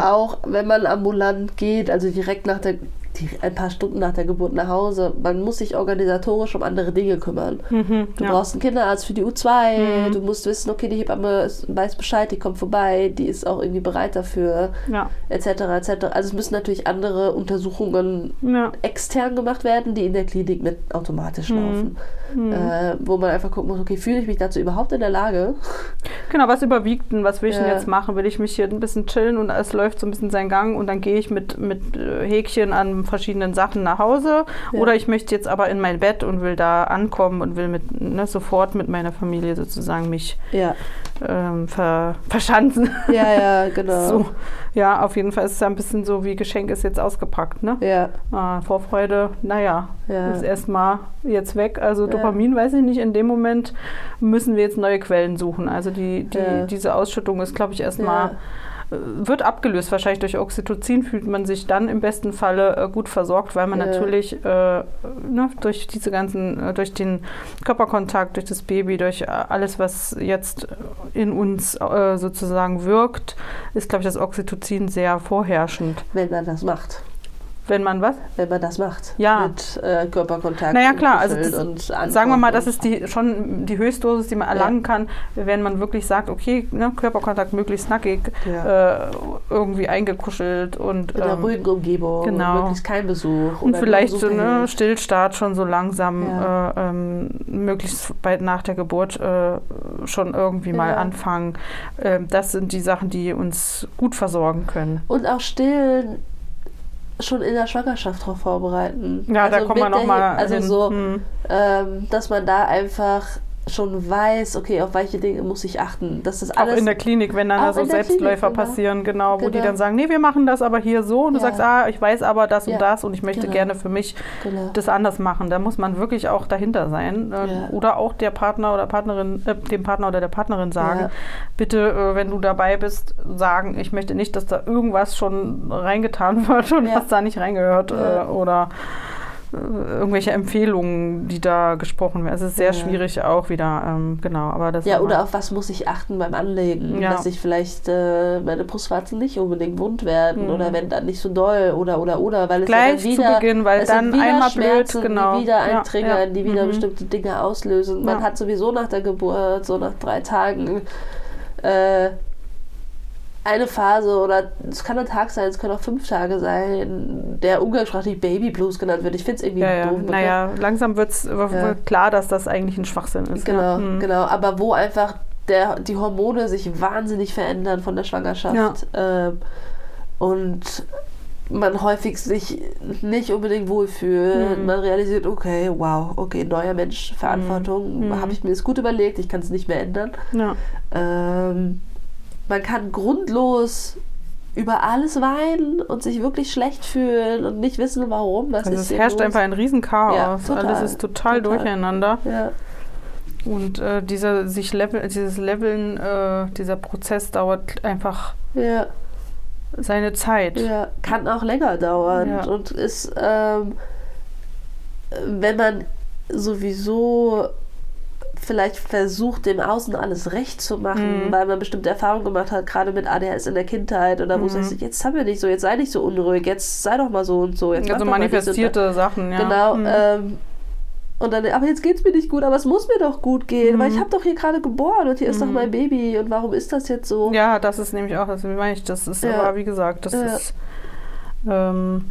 auch, wenn man ambulant geht, also direkt nach der, die, ein paar Stunden nach der Geburt nach Hause, man muss sich organisatorisch um andere Dinge kümmern.
Mhm,
Du
ja.
brauchst einen Kinderarzt für die U2,
Mhm.
du musst wissen, okay, die Hebamme weiß Bescheid, die kommt vorbei, die ist auch irgendwie bereit dafür,
ja.
etc. etc. Also es müssen natürlich andere Untersuchungen
Ja.
extern gemacht werden, die in der Klinik mit automatisch
Mhm.
laufen.
Mhm.
Äh, wo man einfach gucken muss, okay, fühle ich mich dazu überhaupt in der Lage?
Genau, was überwiegt denn? Was will ich denn jetzt machen? Will ich mich hier ein bisschen chillen und es läuft so ein bisschen seinen Gang und dann gehe ich mit, mit äh, Häkchen an verschiedenen Sachen nach Hause?
Ja.
Oder ich möchte jetzt aber in mein Bett und will da ankommen und will mit, ne, sofort mit meiner Familie sozusagen mich
Ja,
ähm, ver, verschanzen.
ja, ja, genau.
So. Ja, auf jeden Fall ist es ja ein bisschen so wie Geschenk ist jetzt ausgepackt, ne?
Ja,
Ah, Vorfreude, naja,
Ja.
ist erstmal jetzt weg. Also
Ja.
Dopamin, weiß ich nicht, in dem Moment müssen wir jetzt neue Quellen suchen. Also die, die,
Ja.
diese Ausschüttung ist, glaube ich, erstmal, äh, wird abgelöst. Wahrscheinlich durch Oxytocin fühlt man sich dann im besten Falle äh, gut versorgt, weil man
Ja.
natürlich äh, ne, durch diese ganzen, äh, durch den Körperkontakt, durch das Baby, durch äh, alles, was jetzt in uns äh, sozusagen wirkt, ist, glaube ich, das Oxytocin sehr vorherrschend.
wenn man das macht.
Wenn man was?
Wenn man das macht.
Ja.
Mit äh, Körperkontakt.
Naja, klar, also das- Sagen wir mal, das ist die, schon die Höchstdosis, die man erlangen kann, wenn man wirklich sagt, okay, ne, Körperkontakt möglichst nackig,
Ja.
äh, irgendwie eingekuschelt und,
in einer
ähm,
ruhigen Umgebung.
genau.
Möglichst kein Besuch.
und vielleicht so
Besuch
ne. Stillstart schon so langsam,
Ja.
äh, ähm, möglichst bald nach der Geburt äh, schon irgendwie mal
Ja.
anfangen. Ähm, das sind die Sachen, die uns gut versorgen können.
Und auch stillen schon in der Schwangerschaft darauf vorbereiten.
Ja, da
Also
kommen wir
mit der
nochmal
Also
hin.
so,
Hm.
ähm, dass man da einfach schon weiß, okay, auf welche Dinge muss ich achten. Dass das
Auch
alles
in der Klinik, wenn dann
Auch
da so Selbstläufer
Klinik, genau.
passieren, genau, wo die
Genau.
dann sagen, nee, wir machen das aber hier so und du
Ja.
sagst, ah, ich weiß aber das
Ja.
und das und ich möchte
Genau.
gerne für mich
genau.
das anders machen. Da muss man wirklich auch dahinter sein äh,
Ja.
oder auch der Partner oder Partnerin, äh, dem Partner oder der Partnerin sagen, bitte, äh, wenn du dabei bist, sagen, ich möchte nicht, dass da irgendwas schon reingetan wird und was da nicht reingehört äh, oder irgendwelche Empfehlungen, die da gesprochen werden. Es ist sehr
Ja.
schwierig auch wieder, ähm, genau, aber das
Ja, oder auf was muss ich achten beim Anlegen,
Ja.
dass sich vielleicht äh, meine Brustwarzen nicht unbedingt wund werden
Mhm.
oder wenn dann nicht so doll oder oder oder, weil es
Gleich
ja dann
zu
wieder,
Beginn, weil
es
dann
wieder
einmal blöd,
Schmerzen,
genau.
die wieder eintriggern,
ja.
die wieder
Mhm.
bestimmte Dinge auslösen. Man hat sowieso nach der Geburt, so nach drei Tagen, äh, eine Phase oder es kann ein Tag sein, es können auch fünf Tage sein, der umgangssprachlich Baby Blues genannt wird. Ich finde es irgendwie
Ja, ja.
doof.
Naja, langsam wird es
Ja.
klar, dass das eigentlich ein Schwachsinn ist.
Genau.
Mhm.
genau. Aber wo einfach der, die Hormone sich wahnsinnig verändern von der Schwangerschaft. Ähm, und man häufig sich nicht unbedingt wohlfühlt.
Mhm.
Man realisiert, okay, wow, okay, neuer Mensch, Verantwortung,
Mhm.
habe ich mir das gut überlegt, ich kann es nicht mehr ändern.
Ja.
Ähm, man kann grundlos über alles weinen und sich wirklich schlecht fühlen und nicht wissen, warum. Was
Also
ist
es herrscht
los.
einfach ein Riesenchaos.
Ja, total.
Alles ist total,
Total.
durcheinander.
Ja,
Und äh, dieser sich Level, dieses Leveln, äh, dieser Prozess dauert einfach
ja.
seine Zeit.
Ja, kann auch länger dauern
Ja.
und ist, ähm, wenn man sowieso vielleicht versucht, dem Außen alles recht zu machen,
Mhm.
weil man bestimmte Erfahrungen gemacht hat, gerade mit ADHS in der Kindheit oder wo
Mhm.
es heißt, jetzt haben wir nicht so, jetzt sei nicht so unruhig, jetzt sei doch mal so und so. Jetzt
Also manifestierte Sachen, ja.
Genau.
Mhm.
Ähm, und dann, aber jetzt geht's mir nicht gut, aber es muss mir doch gut gehen,
Mhm.
weil ich habe doch hier gerade geboren und hier ist doch
Mhm.
mein Baby und warum ist das jetzt so?
Ja, das ist nämlich auch, das meine ich, das ist
Ja.
aber wie gesagt, das
Ja.
ist ähm,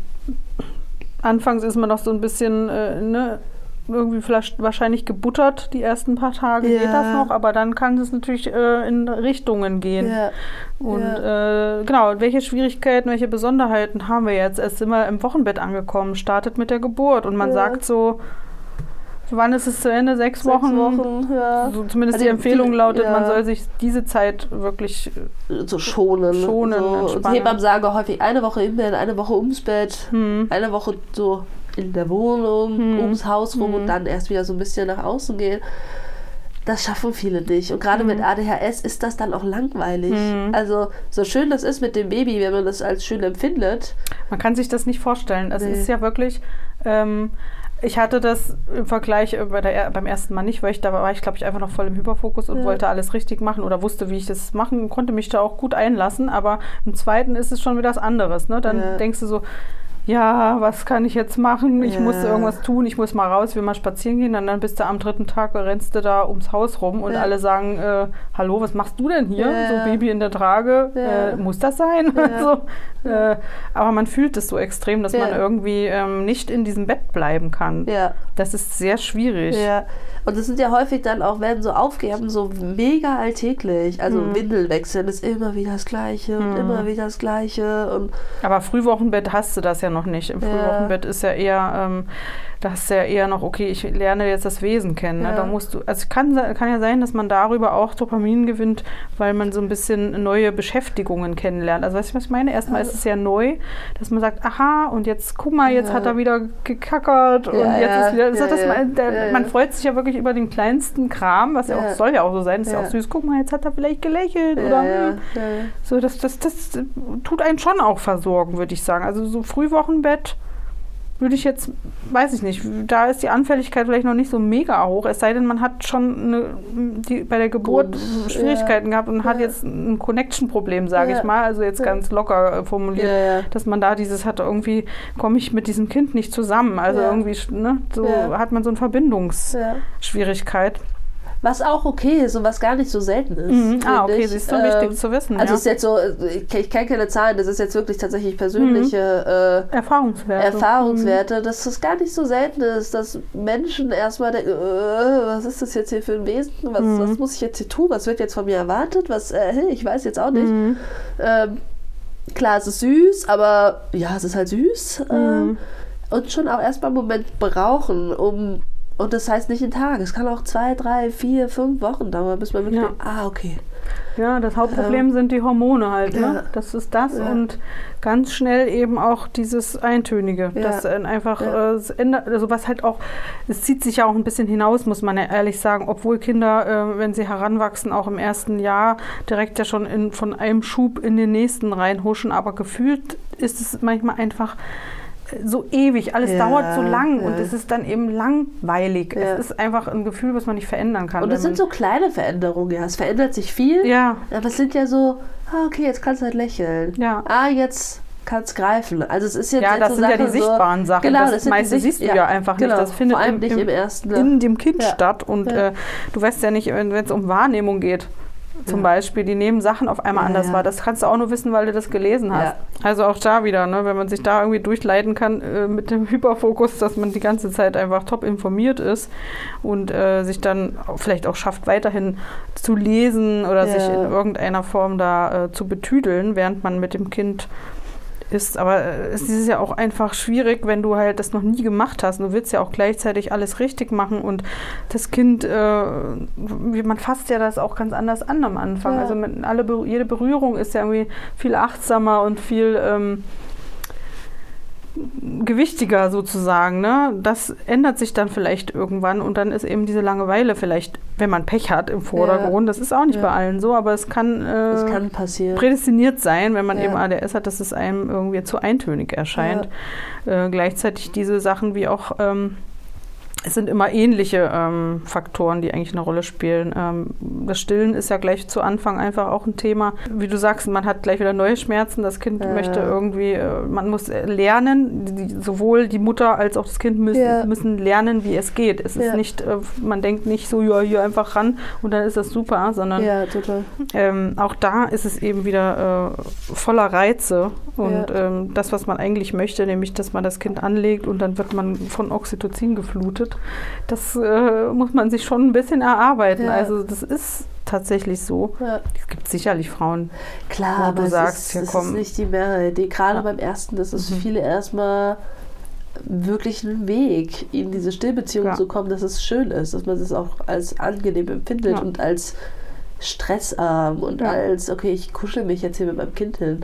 anfangs ist man noch so ein bisschen äh, ne, irgendwie vielleicht wahrscheinlich gebuttert die ersten paar Tage
Ja.
geht das noch, aber dann kann es natürlich äh, in Richtungen gehen.
Ja.
Und äh, genau, welche Schwierigkeiten, welche Besonderheiten haben wir jetzt? Erst sind wir im Wochenbett angekommen, startet mit der Geburt und man
Ja.
sagt so, wann ist es zu Ende? Sechs,
Sechs
Wochen?
Wochen, ja.
So zumindest
Also
die Empfehlung
viele-
lautet, man
ja.
soll sich diese Zeit wirklich
so schonen.
Schonen,
so. Hebammen sagen auch häufig eine Woche im Bett, eine Woche ums Bett,
hm,
eine Woche so in der Wohnung,
Hm.
ums Haus rum
Hm.
und dann erst wieder so ein bisschen nach außen gehen. Das schaffen viele nicht. Und gerade
Hm.
mit ADHS ist das dann auch langweilig.
Hm.
Also, so schön das ist mit dem Baby, wenn man das als schön empfindet.
Man kann sich das nicht vorstellen. Es
Nee.
ist ja wirklich. Ähm, ich hatte das im Vergleich äh, bei der, beim ersten Mal nicht, weil ich da war ich, glaube ich, einfach noch voll im Hyperfokus und
Ja.
wollte alles richtig machen oder wusste, wie ich das machen konnte, mich da auch gut einlassen. Aber im zweiten ist es schon wieder was anderes. Ne? Dann
Ja.
denkst du so, ja, was kann ich jetzt machen? Ich
Ja.
muss irgendwas tun, ich muss mal raus, will mal spazieren gehen. Und dann bist du am dritten Tag, rennst du da ums Haus rum und
Ja.
alle sagen, äh, hallo, was machst du denn hier?
Ja.
So Baby in der Trage, äh, muss das sein? So, äh, aber man fühlt es so extrem, dass man irgendwie ähm, nicht in diesem Bett bleiben kann. Das ist sehr schwierig.
Ja, und es sind ja häufig dann auch, werden so Aufgaben so mega alltäglich. Also
Mhm.
Windel wechseln ist immer wieder das Gleiche und
Mhm.
immer wieder das Gleiche. Und
Aber Frühwochenbett hast du das ja noch nicht. Im
Ja.
Frühwochenbett ist ja eher, ähm, da hast du ja eher noch, okay, ich lerne jetzt das Wesen kennen. Ne?
Ja.
Da musst du, also es kann, kann ja sein, dass man darüber auch Dopamin gewinnt, weil man so ein bisschen neue Beschäftigungen kennenlernt. Also weißt du, was ich meine? Erstmal ist es ja neu, dass man sagt, aha, und jetzt guck mal, jetzt
Ja.
hat er wieder gekackert und
Ja,
jetzt
ja.
ist wieder, hat das mal, der, man freut sich ja wirklich über den kleinsten Kram, was ja, auch soll ja auch so sein, ist ja, auch süß. Guck mal, jetzt hat er vielleicht gelächelt oder hm, so, das, das, das tut einen schon auch versorgen, würde ich sagen. Also so Frühwochenbett würde ich jetzt, weiß ich nicht, da ist die Anfälligkeit vielleicht noch nicht so mega hoch, es sei denn, man hat schon eine, die, bei der Geburt
Grund,
Schwierigkeiten gehabt und hat
Ja.
jetzt ein Connection-Problem, sage
Ja.
ich mal, also jetzt
Ja.
ganz locker äh, formuliert.
Ja, ja.
Dass man da dieses hat, irgendwie komme ich mit diesem Kind nicht zusammen. Also
Ja.
irgendwie, ne, so
Ja.
hat man so eine Verbindungsschwierigkeit.
Was auch okay ist und was gar nicht so selten ist.
Mhm. Ah, okay,
ich.
siehst du,
Ähm,
wichtig zu wissen.
Also
ja.
es ist jetzt so, ich, ich kenne keine Zahlen, das ist jetzt wirklich tatsächlich persönliche äh,
Erfahrungswerte.
Erfahrungswerte, dass es gar nicht so selten ist, dass Menschen erstmal denken, äh, was ist das jetzt hier für ein Wesen? Was,
Mhm.
was muss ich jetzt hier tun? Was wird jetzt von mir erwartet? Was, äh, ich weiß jetzt auch nicht.
Mhm.
Ähm, klar, es ist süß, aber ja, es ist halt süß.
Mhm.
Ähm, und schon auch erstmal einen Moment brauchen, um. Und das heißt nicht in Tagen. Es kann auch zwei, drei, vier, fünf Wochen dauern, bis man wirklich
Ja.
ah, okay.
Ja, das Hauptproblem sind die Hormone halt. Ne?
Ja.
Das ist das
Ja.
und ganz schnell eben auch dieses Eintönige.
Ja.
Das äh, einfach, äh, ändert, also was halt auch, es zieht sich ja auch ein bisschen hinaus, muss man ja ehrlich sagen, obwohl Kinder, äh, wenn sie heranwachsen, auch im ersten Jahr direkt ja schon in, von einem Schub in den nächsten reinhuschen, aber gefühlt ist es manchmal einfach so ewig, alles
Ja,
dauert so lang
ja.
und es ist dann eben langweilig.
Ja.
Es ist einfach ein Gefühl, was man nicht verändern kann.
Und es sind so kleine Veränderungen, ja. Es verändert sich viel.
ja,
Aber es sind ja so, ah, okay, jetzt kannst du halt lächeln.
ja.
Ah, jetzt kannst greifen. Also es ist jetzt
Ja,
jetzt
das
so
sind ja die
Sachen so-
sichtbaren Sachen.
Genau,
das,
das
meiste siehst du
ja,
ja einfach
genau.
nicht. Das findet
Vor allem
im,
nicht
im,
im ersten. Ne?
in dem Kind statt. Und äh, du weißt ja nicht, wenn es um Wahrnehmung geht. Zum. Beispiel, die nehmen Sachen auf einmal
Ja,
anders
ja.
wahr. Das kannst du auch nur wissen, weil du das gelesen hast.
Ja.
Also auch da wieder, ne, wenn man sich da irgendwie durchleiten kann äh, mit dem Hyperfokus, dass man die ganze Zeit einfach top informiert ist und äh, sich dann vielleicht auch schafft, weiterhin zu lesen oder sich in irgendeiner Form da äh, zu betüdeln, während man mit dem Kind ist. Aber äh, es ist ja auch einfach schwierig, wenn du halt das noch nie gemacht hast. Du willst ja auch gleichzeitig alles richtig machen und das Kind, äh, man fasst ja das auch ganz anders an am Anfang.
Ja.
Also mit alle, jede Berührung ist ja irgendwie viel achtsamer und viel ähm, gewichtiger sozusagen. Ne? Das ändert sich dann vielleicht irgendwann und dann ist eben diese Langeweile vielleicht, wenn man Pech hat, im Vordergrund. Das ist auch nicht
Ja.
bei allen so, aber es kann, äh,
Das kann passieren.
prädestiniert sein, wenn man
Ja.
eben ADS hat, dass es einem irgendwie zu eintönig erscheint. Äh, gleichzeitig diese Sachen wie auch, ähm, es sind immer ähnliche ähm, Faktoren, die eigentlich eine Rolle spielen. Ähm, das Stillen ist ja gleich zu Anfang einfach auch ein Thema. Wie du sagst, man hat gleich wieder neue Schmerzen. Das Kind
Ja.
möchte irgendwie, äh, man muss äh, lernen, die, sowohl die Mutter als auch das Kind müssen,
Ja.
müssen lernen, wie es geht. Es ist
Ja.
nicht, äh, man denkt nicht so, ja, hier einfach ran und dann ist das super, sondern ähm, auch da ist es eben wieder äh, voller Reize und ähm, das, was man eigentlich möchte, nämlich, dass man das Kind anlegt und dann wird man von Oxytocin geflutet, das äh, muss man sich schon ein bisschen erarbeiten.
Ja.
Also das ist tatsächlich so.
Ja.
Es gibt sicherlich Frauen.
Klar,
Wo
aber
du sagst,
ist,
ja,
es
komm.
ist nicht die Mehrheit. Die, gerade
Ja.
beim ersten, das ist
Mhm.
für viele erstmal wirklich ein Weg, in diese Stillbeziehung
Ja.
zu kommen, dass es schön ist, dass man es auch als angenehm empfindet und als stressarm und als, okay, ich kuschel mich jetzt hier mit meinem Kind hin.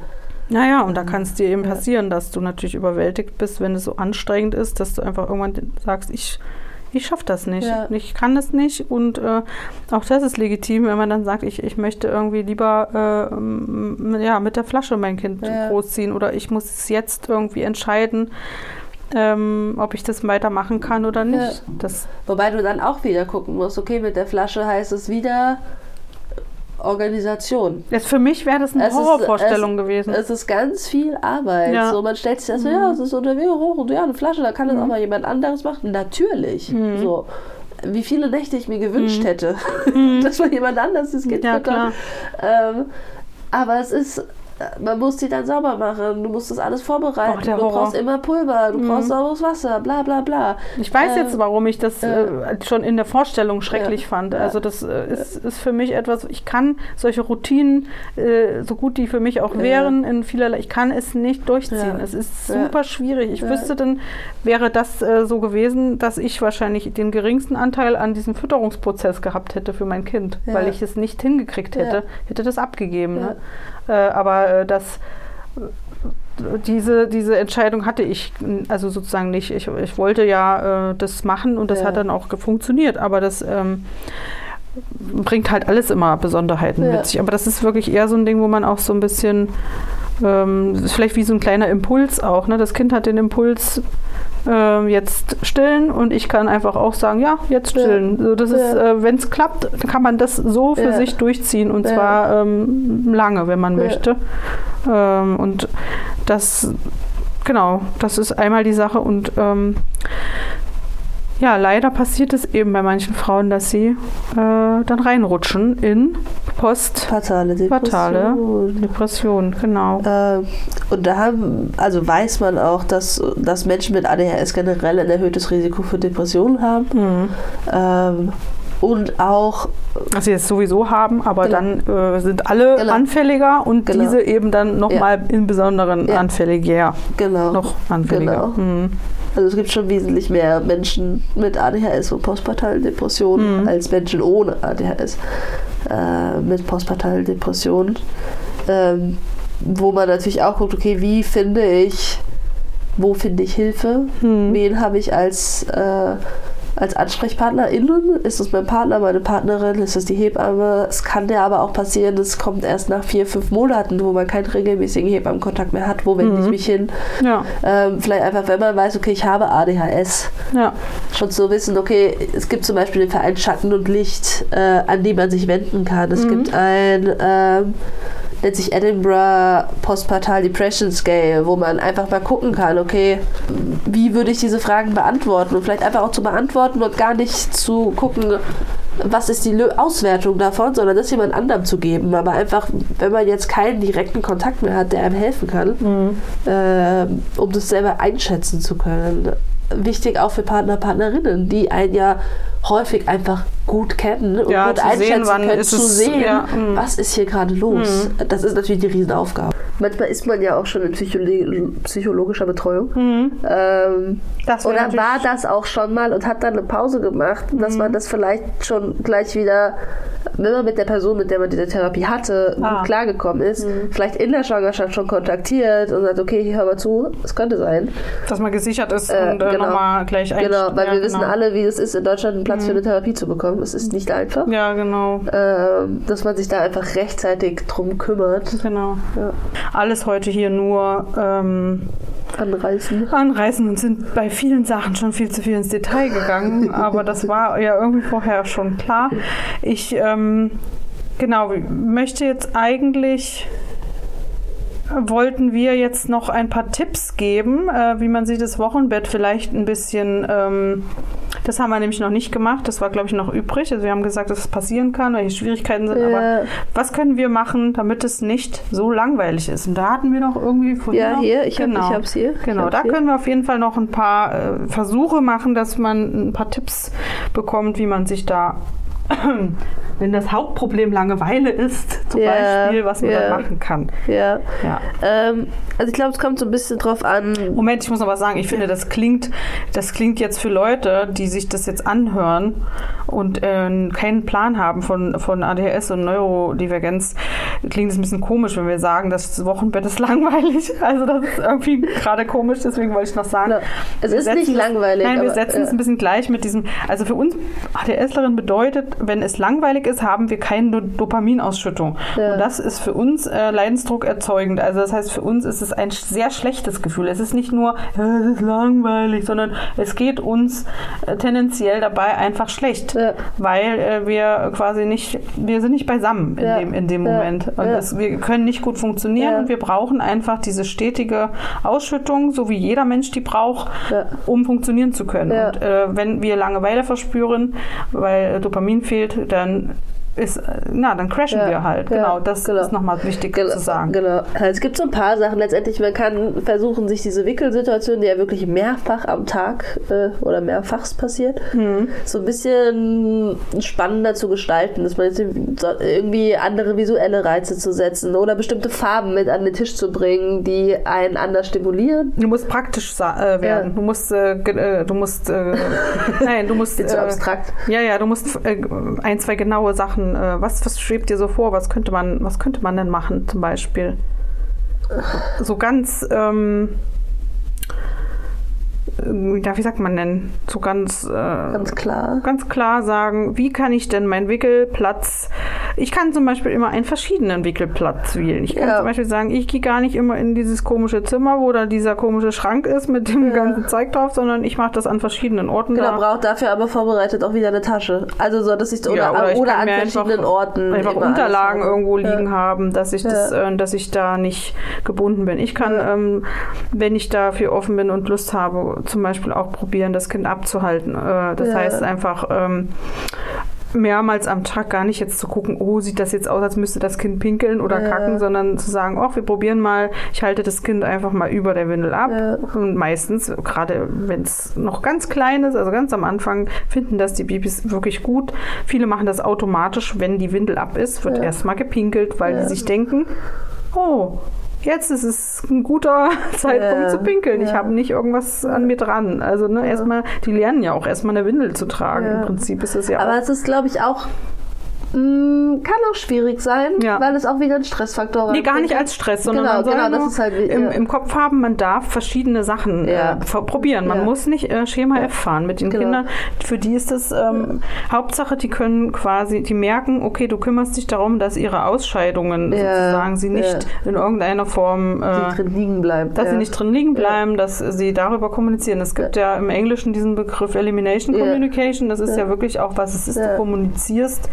Naja, und da kann es dir eben
Ja.
passieren, dass du natürlich überwältigt bist, wenn es so anstrengend ist, dass du einfach irgendwann sagst, ich, ich schaffe das nicht,
Ja.
ich kann das nicht. Und äh, auch das ist legitim, wenn man dann sagt, ich, ich möchte irgendwie lieber äh, ja, mit der Flasche mein Kind
Ja.
großziehen oder ich muss es jetzt irgendwie entscheiden, ähm, ob ich das weitermachen kann oder nicht. Das,
Wobei du dann auch wieder gucken musst, okay, mit der Flasche heißt es wieder Organisation.
jetzt für mich wäre das eine
Es ist-
Horrorvorstellung gewesen.
Es ist ganz viel Arbeit.
Ja.
So, man stellt sich das so, ja, es ist unter mir hoch und ja, eine Flasche, da kann das auch mal jemand anderes machen. Natürlich.
Mhm.
So. Wie viele Nächte ich mir gewünscht hätte, dass mal jemand anders das Kind
ja, klar.
Ähm, aber es ist, man muss die dann sauber machen, du musst das alles vorbereiten,
der
du
Horror.
brauchst immer Pulver, du
Mhm.
brauchst sauberes Wasser, bla bla bla.
Ich weiß
Äh,
jetzt, warum ich das äh, schon in der Vorstellung schrecklich
Ja.
fand. Also das äh, ist, ist für mich etwas, ich kann solche Routinen, äh, so gut die für mich auch wären, in vielerlei, ich kann es nicht durchziehen. Es ist super schwierig. Ich wüsste dann, wäre das äh, so gewesen, dass ich wahrscheinlich den geringsten Anteil an diesem Fütterungsprozess gehabt hätte für mein Kind, weil ich es nicht hingekriegt hätte, hätte das abgegeben. Ne? Äh, aber äh, das diese, diese Entscheidung hatte ich also sozusagen nicht. Ich, ich wollte ja äh, das machen und das
Ja.
hat dann auch funktioniert, aber das ähm, bringt halt alles immer Besonderheiten
Ja.
mit sich. Aber das ist wirklich eher so ein Ding, wo man auch so ein bisschen, ähm, vielleicht wie so ein kleiner Impuls auch. Ne? Das Kind hat den Impuls, ähm, jetzt stillen und ich kann einfach auch sagen, ja, jetzt
Ja.
stillen. So, das ist,
Ja.
äh, wenn es klappt, dann kann man das so für
Ja.
sich durchziehen und
Ja.
zwar ähm, lange, wenn man
Ja.
möchte. Ähm, und das, genau, das ist einmal die Sache und ähm, ja, leider passiert es eben bei manchen Frauen, dass sie äh, dann reinrutschen in Post
Fatale
Fatale Depression. Genau.
Ähm, und da haben, also weiß man auch, dass, dass Menschen mit ADHS generell ein erhöhtes Risiko für Depressionen haben.
Mhm.
Ähm, und auch,
Was sie jetzt sowieso haben, aber
Genau.
dann äh, sind alle
Genau.
anfälliger und
Genau.
diese eben dann nochmal im Besonderen
Ja.
anfälliger.
genau.
Noch anfälliger.
Genau.
Mhm.
Also es gibt schon wesentlich mehr Menschen mit ADHS und postpartalen Depressionen
Mhm.
als Menschen ohne ADHS äh, mit postpartalen Depressionen. Ähm, wo man natürlich auch guckt, okay, wie finde ich, wo finde ich Hilfe?
Mhm.
Wen habe ich als, äh, als AnsprechpartnerInnen? Ist es mein Partner, meine Partnerin? Ist es die Hebamme? Es kann ja aber auch passieren, es kommt erst nach vier, fünf Monaten, wo man keinen regelmäßigen Hebammenkontakt mehr hat. Wo wende ich
Mhm.
mich hin?
Ja,
Ähm, vielleicht einfach, wenn man weiß, okay, ich habe ADHS,
ja.
schon zu wissen, okay, es gibt zum Beispiel den Verein Schatten und Licht, äh, an die man sich wenden kann. Es
Mhm.
gibt ein ähm, nennt sich Edinburgh Postpartal Depression Scale, wo man einfach mal gucken kann, okay, wie würde ich diese Fragen beantworten und vielleicht einfach auch zu beantworten und gar nicht zu gucken, was ist die Auswertung davon, sondern das jemand anderem zu geben. Aber einfach, wenn man jetzt keinen direkten Kontakt mehr hat, der einem helfen kann, mhm. äh, um das selber einschätzen zu können. Wichtig auch für Partner, Partnerinnen, die einen ja häufig einfach gut kennen und
ja,
gut
einschätzen
sehen,
können,
zu sehen, ja, mm. was ist hier gerade los. Mm. Das ist natürlich die Riesenaufgabe. Manchmal ist man ja auch schon in Psycholo psychologischer Betreuung. Mm. Ähm, oder war das auch schon mal und hat dann eine Pause gemacht, dass man das vielleicht schon gleich wieder, wenn man mit der Person, mit der man diese Therapie hatte, ah. gut klargekommen ist, vielleicht in der Schwangerschaft schon kontaktiert und sagt, okay, hör mal zu, es könnte sein.
Dass man gesichert ist äh, und äh, genau. nochmal gleich
Genau, weil ja, wir genau. wissen alle, wie es ist, in Deutschland einen Platz für eine Therapie zu bekommen. Es ist nicht einfach.
Ja, genau.
Ähm, dass man sich da einfach rechtzeitig drum kümmert.
Genau. Ja. Alles heute hier nur ähm,
anreißen.
Anreißen und sind bei vielen Sachen schon viel zu viel ins Detail gegangen. aber das war ja irgendwie vorher schon klar. Ich ähm, genau möchte jetzt eigentlich wollten wir jetzt noch ein paar Tipps geben, äh, wie man sich das Wochenbett vielleicht ein bisschen, ähm, das haben wir nämlich noch nicht gemacht, das war glaube ich noch übrig. Also wir haben gesagt, dass es passieren kann, welche Schwierigkeiten sind, ja. aber was können wir machen, damit es nicht so langweilig ist? Und da hatten wir noch irgendwie
von Ja, hier, ich genau. habe es hier.
Genau, da
hier.
können wir auf jeden Fall noch ein paar äh, Versuche machen, dass man ein paar Tipps bekommt, wie man sich da wenn das Hauptproblem Langeweile ist, zum ja, Beispiel, was man ja. dann machen kann.
Ja. ja. Ähm, also ich glaube, es kommt so ein bisschen drauf an.
Moment, ich muss noch was sagen. Ich finde, das klingt, das klingt jetzt für Leute, die sich das jetzt anhören und äh, keinen Plan haben von, von ADHS und Neurodivergenz, klingt es ein bisschen komisch, wenn wir sagen, das Wochenbett ist langweilig. Also das ist irgendwie gerade komisch, deswegen wollte ich noch sagen.
Es ist nicht langweilig.
Nein, wir setzen ja. es ein bisschen gleich mit diesem, also für uns ADSlerin bedeutet, wenn es langweilig ist, haben wir keine Dopaminausschüttung. Ja. Und das ist für uns äh, Leidensdruck erzeugend. Also das heißt, für uns ist es ein sehr schlechtes Gefühl. Es ist nicht nur, ja, es ist langweilig, sondern es geht uns äh, tendenziell dabei einfach schlecht, ja. weil äh, wir quasi nicht, wir sind nicht beisammen in dem, in dem Moment. Und das, wir können nicht gut funktionieren und wir brauchen einfach diese stetige Ausschüttung, so wie jeder Mensch die braucht, um funktionieren zu können. Und äh, wenn wir Langeweile verspüren, weil Dopamin fehlt, dann ist, na, dann crashen ja, wir halt. Genau, das genau. ist nochmal wichtig
genau,
zu sagen.
Genau. Also es gibt so ein paar Sachen. Letztendlich, man kann versuchen, sich diese Wickelsituation, die ja wirklich mehrfach am Tag äh, oder mehrfachs passiert, mhm. so ein bisschen spannender zu gestalten. Dass man jetzt irgendwie andere visuelle Reize zu setzen oder bestimmte Farben mit an den Tisch zu bringen, die einen anders stimulieren.
Du musst praktisch äh, werden. Ja. Du musst, äh, äh du musst, äh, nein, du musst.
Zu abstrakt.
Ja, ja, du musst äh, ein, zwei genaue Sachen machen? Äh, was, was schwebt dir so vor? Was könnte man, was könnte man denn machen zum Beispiel? So ganz ähm, ja, wie sagt man denn, so ganz, äh,
ganz klar.
Ganz klar sagen, wie kann ich denn meinen Wickelplatz, ich kann zum Beispiel immer einen verschiedenen Wickelplatz wählen. Ich kann ja. zum Beispiel sagen, ich gehe gar nicht immer in dieses komische Zimmer, wo da dieser komische Schrank ist mit dem ja. ganzen Zeug drauf, sondern ich mache das an verschiedenen Orten.
Genau, da. braucht dafür aber vorbereitet auch wieder eine Tasche. Also so, dass ich, oder, ja, oder, oder an verschiedenen
einfach,
Orten
einfach Unterlagen irgendwo liegen haben, dass ich das, äh, dass ich da nicht gebunden bin. Ich kann, ähm, wenn ich dafür offen bin und Lust habe, zum Beispiel auch probieren, das Kind abzuhalten. Äh, das ja. heißt einfach ähm, mehrmals am Tag gar nicht jetzt zu gucken, oh, sieht das jetzt aus, als müsste das Kind pinkeln oder ja. kacken, sondern zu sagen, oh, wir probieren mal, ich halte das Kind einfach mal über der Windel ab. Ja. Und meistens, gerade wenn es noch ganz klein ist, also ganz am Anfang, finden das die Babys wirklich gut. Viele machen das automatisch, wenn die Windel ab ist, wird ja. erstmal gepinkelt, weil sie sich denken, oh, jetzt ist es ein guter Zeitpunkt ja, zu pinkeln. Ja. Ich habe nicht irgendwas an mir dran. Also ne, ja. erstmal, die lernen ja auch erstmal eine Windel zu tragen. Im Prinzip ist es ja.
Aber es ist, glaube ich, auch kann auch schwierig sein, ja. weil es auch wieder ein Stressfaktor ist.
Nee, gar nicht als Stress, sondern genau, man soll genau, das ist halt im, ja. im, Kopf haben, man darf verschiedene Sachen ja. äh, probieren. Man muss nicht äh, Schema F fahren mit den genau. Kindern. Für die ist es ähm, Hauptsache, die können quasi, die merken, okay, du kümmerst dich darum, dass ihre Ausscheidungen sozusagen sie nicht in irgendeiner Form
äh, drin liegen bleiben.
Dass sie nicht drin liegen bleiben, dass sie darüber kommunizieren. Es gibt ja, im Englischen diesen Begriff Elimination Communication. Das ist ja, wirklich auch, was es ist, du kommunizierst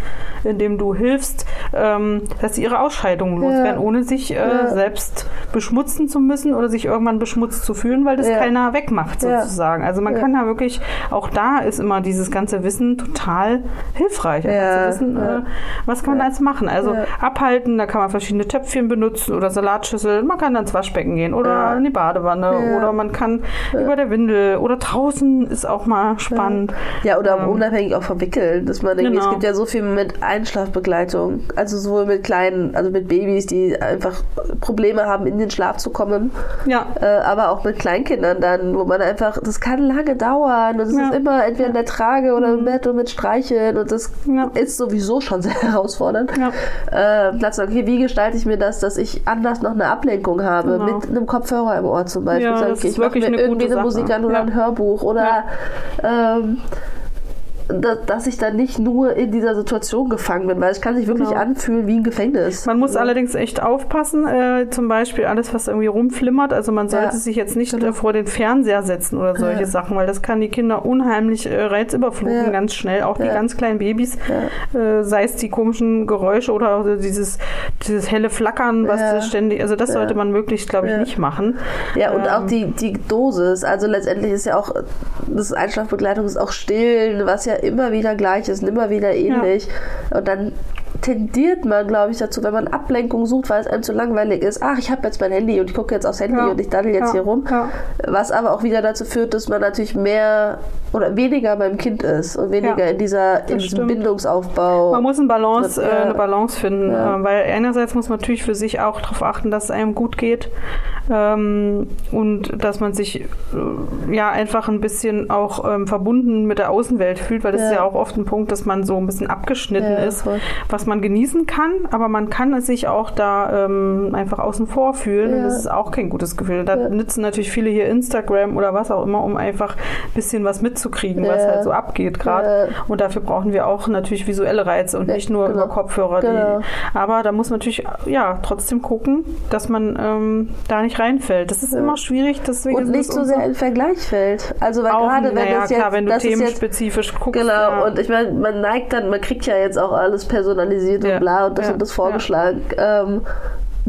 indem du hilfst, ähm, dass sie ihre Ausscheidungen loswerden, ohne sich äh,
Ja.
selbst beschmutzen zu müssen oder sich irgendwann beschmutzt zu fühlen, weil das
Ja.
keiner wegmacht
Ja.
sozusagen. Also man
Ja.
kann da wirklich, auch da ist immer dieses ganze Wissen total hilfreich.
Ja.
zu wissen,
Ja.
äh, was kann man da jetzt machen? Also
Ja.
abhalten, da kann man verschiedene Töpfchen benutzen oder Salatschüsseln. Man kann dann ins Waschbecken gehen oder
Ja.
in die Badewanne
Ja.
oder man kann über der Windel oder draußen ist auch mal spannend.
Ja, oder
Ähm,
unabhängig auch vom Wickeln, dass man es
Genau.
gibt ja so viel mit Einschlafbegleitung, also sowohl mit kleinen, also mit Babys, die einfach Probleme haben, in den Schlaf zu kommen,
Ja.
äh, aber auch mit Kleinkindern dann, wo man einfach, das kann lange dauern und es
Ja. Mhm.
ist immer entweder in der Trage oder im Bett und mit Streicheln und das
Ja.
ist sowieso schon sehr herausfordernd.
Ja.
Äh, Platz, okay, wie gestalte ich mir das, dass ich anders noch eine Ablenkung habe,
Genau.
mit einem Kopfhörer im Ohr zum Beispiel.
Ja,
Sag, okay, ich mache mir
eine
irgendwie eine Musik an oder ein Hörbuch oder ähm, dass ich dann nicht nur in dieser Situation gefangen bin, weil es kann sich wirklich
Genau.
anfühlen wie ein Gefängnis.
Man muss
Ja.
allerdings echt aufpassen, äh, zum Beispiel alles, was irgendwie rumflimmert. Also man sollte
Ja.
sich jetzt nicht äh, vor den Fernseher setzen oder solche. Sachen, weil das kann die Kinder unheimlich äh, reizüberfluten, ganz schnell. Auch die ganz kleinen Babys, äh, sei es die komischen Geräusche oder dieses, dieses helle Flackern, was ständig, also das sollte man möglichst, glaube ich, nicht machen.
Ja, und
Ähm,
auch die, die Dosis. Also letztendlich ist ja auch, das Einschlafbegleitung ist auch Stillen, was ja immer wieder gleich ist und immer wieder ähnlich. Und dann tendiert man, glaube ich, dazu, wenn man Ablenkung sucht, weil es einem zu langweilig ist, ach, ich habe jetzt mein Handy und ich gucke jetzt aufs Handy
Ja.
und ich daddel jetzt
Ja.
hier rum.
Ja.
Was aber auch wieder dazu führt, dass man natürlich mehr oder weniger beim Kind ist und weniger in, dieser, in diesem. Bindungsaufbau.
Man muss eine Balance, äh, eine Balance finden, äh, weil einerseits muss man natürlich für sich auch darauf achten, dass es einem gut geht ähm, und dass man sich äh, ja einfach ein bisschen auch ähm, verbunden mit der Außenwelt fühlt, weil das ist
Ja.
auch oft ein Punkt, dass man so ein bisschen abgeschnitten ist, was man genießen kann, aber man kann es sich auch da ähm, einfach außen vor fühlen und
Ja.
das ist auch kein gutes Gefühl. Da
Ja.
nützen natürlich viele hier Instagram oder was auch immer, um einfach ein bisschen was mitzukriegen, was
Ja.
halt so abgeht gerade. Und dafür brauchen wir auch natürlich visuelle Reize und nicht nur
genau.
über Kopfhörer.
Genau.
Aber da muss man natürlich ja trotzdem gucken, dass man ähm, da nicht reinfällt. Das ist immer schwierig, deswegen
und nicht so sehr in Vergleich fällt. Also weil gerade wenn das
klar,
jetzt,
wenn du themenspezifisch guckst.
Genau, und ich meine, man neigt dann, man kriegt ja jetzt auch alles personalisiert
Ja,
und bla und das
ja,
und das vorgeschlagen. Ähm,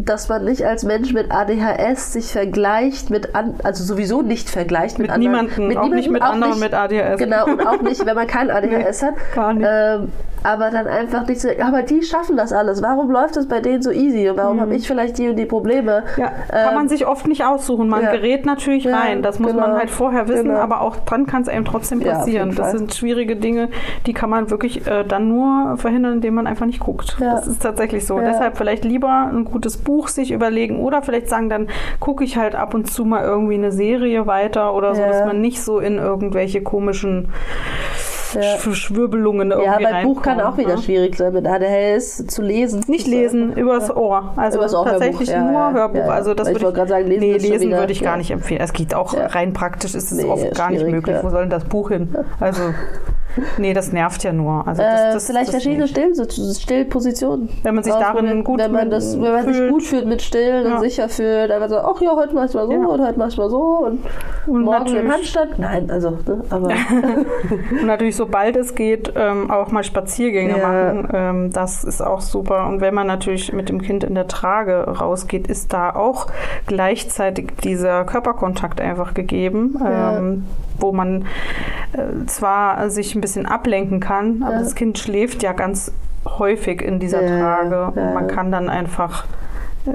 dass man nicht als Mensch mit ADHS sich vergleicht mit an, also sowieso nicht vergleicht mit,
mit
anderen,
niemandem, auch nicht mit
auch
anderen
nicht-
mit ADHS.
Genau, und auch nicht, wenn man kein ADHS hat.
gar nicht.
Ähm, aber dann einfach nicht so, aber die schaffen das alles. Warum läuft das bei denen so easy? Und warum habe ich vielleicht die und die Probleme?
Mhm. Ja, kann
Ähm,
man sich oft nicht aussuchen. Man
ja.
gerät natürlich
Ja,
rein. Das muss
genau.
man halt vorher wissen,
Genau.
aber auch dann kann es einem trotzdem passieren. das sind schwierige Dinge, die kann man wirklich äh, dann nur verhindern, indem man einfach nicht guckt. Das ist tatsächlich so. Deshalb vielleicht lieber ein gutes Buch sich überlegen oder vielleicht sagen, dann gucke ich halt ab und zu mal irgendwie eine Serie weiter oder so, dass man nicht so in irgendwelche komischen
Ja.
Verschwirbelungen
Ja,
irgendwie
bei Buch kann auch wieder
ne?
schwierig sein, mit ADHS zu lesen.
Nicht lesen, übers Ohr. Also
Übers Ohr,
tatsächlich
Hörbuch, ja,
nur
ja,
Hörbuch.
ja, ja.
Also das
Ich
würde
wollte gerade sagen, lesen
nee, lesen
wieder-
würde ich gar
ja.
nicht empfehlen. Es geht auch
Ja.
rein praktisch, ist es
Nee,
oft gar nicht möglich.
ja.
Wo soll denn das Buch hin? Also, nee, das nervt ja nur. Also
Äh,
das, das,
vielleicht
das
verschiedene. Still Stillpositionen.
Wenn man sich darin gut
wenn man, das, wenn man sich gut fühlt mit Stillen
Ja.
und sicher fühlt, einfach so, ach ja, heute mach ich mal so
Ja.
und heute mach ich mal so und,
Und
morgen im Handstand. Nein, also, ne, aber
Und natürlich, sobald es geht, ähm, auch mal Spaziergänge
Ja.
machen. Ähm, das ist auch super. Und wenn man natürlich mit dem Kind in der Trage rausgeht, ist da auch gleichzeitig dieser Körperkontakt einfach gegeben, ähm, wo man äh, zwar sich ein bisschen ablenken kann, aber
Ja.
das Kind schläft ja ganz häufig in dieser
Ja,
Trage.
ja.
Und man kann dann einfach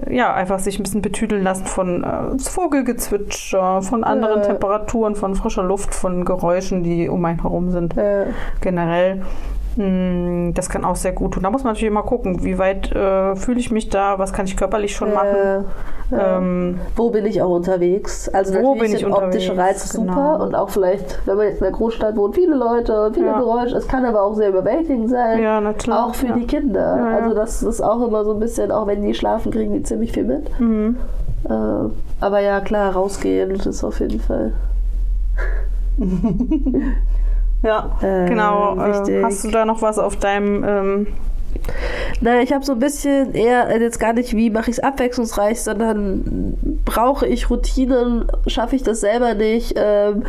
äh, ja, einfach sich ein bisschen betüdeln lassen von äh, Vogelgezwitscher, von anderen
Ja.
Temperaturen, von frischer Luft, von Geräuschen, die um einen herum sind.
äh,
Generell, das kann auch sehr gut tun. Da muss man natürlich immer gucken, wie weit äh, fühle ich mich da, was kann ich körperlich schon machen.
äh, ja.
Ähm,
wo bin ich auch unterwegs? Also
Wo
natürlich
bin ich
sind optische? Reize super
Genau.
und auch vielleicht, wenn man jetzt in einer Großstadt wohnt, viele Leute, viele
Ja.
Geräusche. Es kann aber auch sehr überwältigend sein.
ja, natürlich.
Auch für
ja.
die Kinder.
Ja, ja.
Also das ist auch immer so ein bisschen, auch wenn die schlafen, kriegen die ziemlich viel mit.
Mhm.
Äh, aber ja, klar, rausgehen das ist auf jeden Fall.
Ja,
Äh,
genau.
Wichtig.
hast du da noch was auf deinem ähm,
Na, ich habe so ein bisschen eher äh, jetzt gar nicht, wie mache ich es abwechslungsreich, sondern brauche ich Routinen, schaffe ich das selber nicht, ähm,